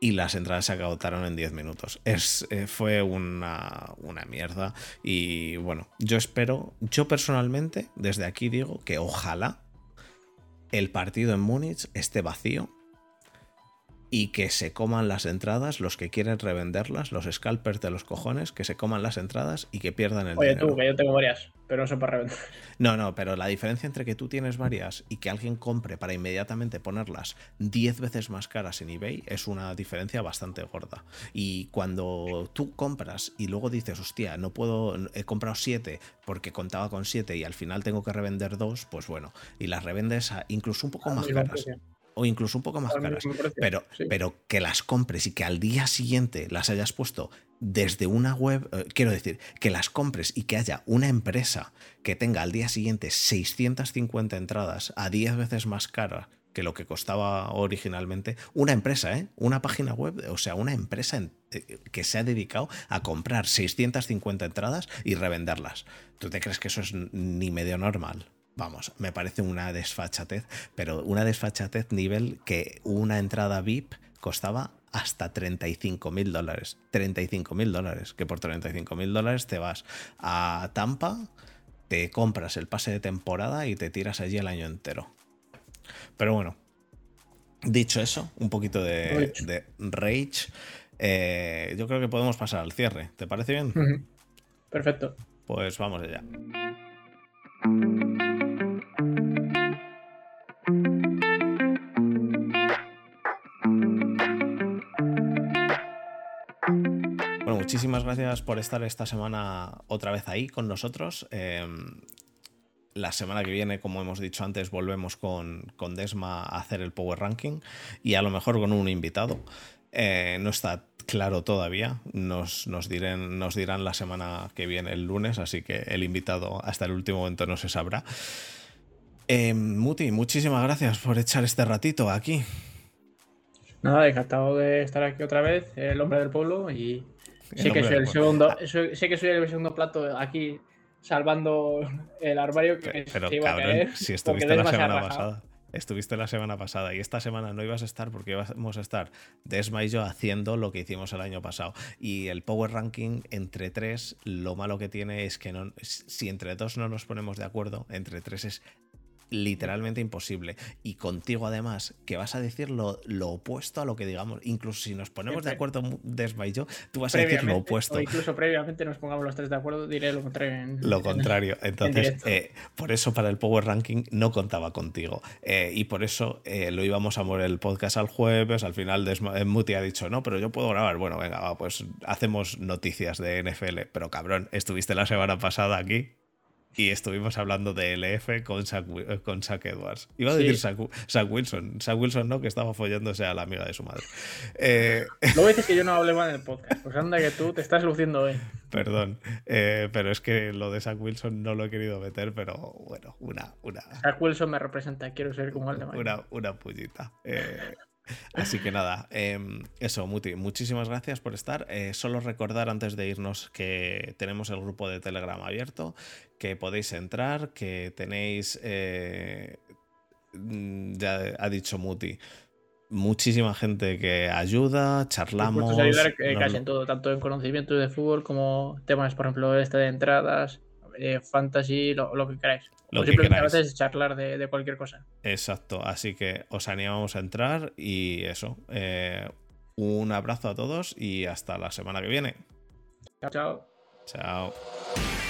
y las entradas se agotaron en 10 minutos. Es, eh, fue una, una, mierda. Y bueno, yo espero, yo personalmente, desde aquí digo que ojalá el partido en Múnich esté vacío y que se coman las entradas, los que quieren revenderlas, los scalpers de los cojones, que se coman las entradas y que pierdan el Oye, dinero. tú, que yo tengo varias, pero no son para revender. No, no, pero la diferencia entre que tú tienes varias y que alguien compre para inmediatamente ponerlas 10 veces más caras en eBay es una diferencia bastante gorda. Y cuando tú compras y luego dices, hostia, no puedo, he comprado 7 porque contaba con 7 y al final tengo que revender 2, pues bueno, y las revendes a incluso un poco Al más caras. precio. O incluso un poco más caras. Pero, sí. pero que las compres y que al día siguiente las hayas puesto desde una web, eh, quiero decir, que las compres y que haya una empresa que tenga al día siguiente 650 entradas a 10 veces más cara que lo que costaba originalmente, una empresa, ¿eh? Una página web, o sea, una empresa en- eh, que se ha dedicado a comprar 650 entradas y revenderlas. ¿Tú te crees que eso es ni medio normal? Vamos, me parece una desfachatez, pero una desfachatez nivel que una entrada VIP costaba hasta 35 mil dólares. 35 mil dólares, que por 35 mil dólares te vas a Tampa, te compras el pase de temporada y te tiras allí el año entero. Pero bueno, dicho eso, un poquito de Rage. de rage, eh, yo creo que podemos pasar al cierre. ¿Te parece bien? Perfecto. Pues vamos allá. Muchísimas gracias por estar esta semana otra vez ahí con nosotros. Eh, la semana que viene, como hemos dicho antes, volvemos con, con Desma a hacer el Power Ranking y a lo mejor con un invitado. Eh, no está claro todavía, nos, nos, nos dirán la semana que viene, el lunes, así que el invitado hasta el último momento no se sabrá. Eh, Muti, muchísimas gracias por echar este ratito aquí. Nada, encantado de estar aquí otra vez, el hombre del pueblo, y sé que soy el segundo, Ah. soy- sé que soy el segundo plato aquí salvando el armario que Pero se iba a cabrón, caer. si estuviste la semana pasada. Estuviste la semana pasada y esta semana no ibas a estar porque íbamos a estar Desma y yo haciendo lo que hicimos el año pasado. Y el Power Ranking entre tres, lo malo que tiene es que no, si entre dos no nos ponemos de acuerdo, entre tres es literalmente imposible. Y contigo además, que vas a decir lo, lo opuesto a lo que digamos. Incluso si nos ponemos de acuerdo Desma y yo, tú vas a decir lo opuesto. O incluso previamente nos pongamos los tres de acuerdo, diré lo contrario. en- Lo contrario. Entonces, eh, por eso para el Power Ranking no contaba contigo. Eh, y por eso eh, lo íbamos a mover el podcast al jueves. Al final, Desma- eh, Muti ha dicho, no, pero yo puedo grabar. Bueno, venga, va, pues hacemos noticias de NFL. Pero cabrón, estuviste la semana pasada aquí. Y estuvimos hablando de LF con Zach, eh, con Zach Edwards. Iba a Sí. decir Zach, Zach Wilson. Zach Wilson no, que estaba follándose a la amiga de su madre. Eh, Luego dices que yo no hable mal en el podcast. Pues anda que tú te estás luciendo hoy. perdón. Eh, pero es que lo de Zach Wilson no lo he querido meter, pero bueno, una, una, Zach Wilson me representa, quiero ser como el de Mike. una, una pullita. Eh, así que nada, em, eso, Muti, muchísimas gracias por estar. Eh, solo recordar antes de irnos que tenemos el grupo de Telegram abierto, que podéis entrar, que tenéis, eh, mm, ya ha dicho Muti, muchísima gente que ayuda, charlamos. Ayudar eh, casi en todo, tanto en conocimiento de fútbol como temas, por ejemplo, este de entradas, eh, fantasy, lo, lo que queráis. Lo o que simplemente queráis. veces charlar de, de cualquier cosa. Exacto, así que os animamos a entrar y eso. eh, un abrazo a todos y hasta la semana que viene. Chao, chao. Chao.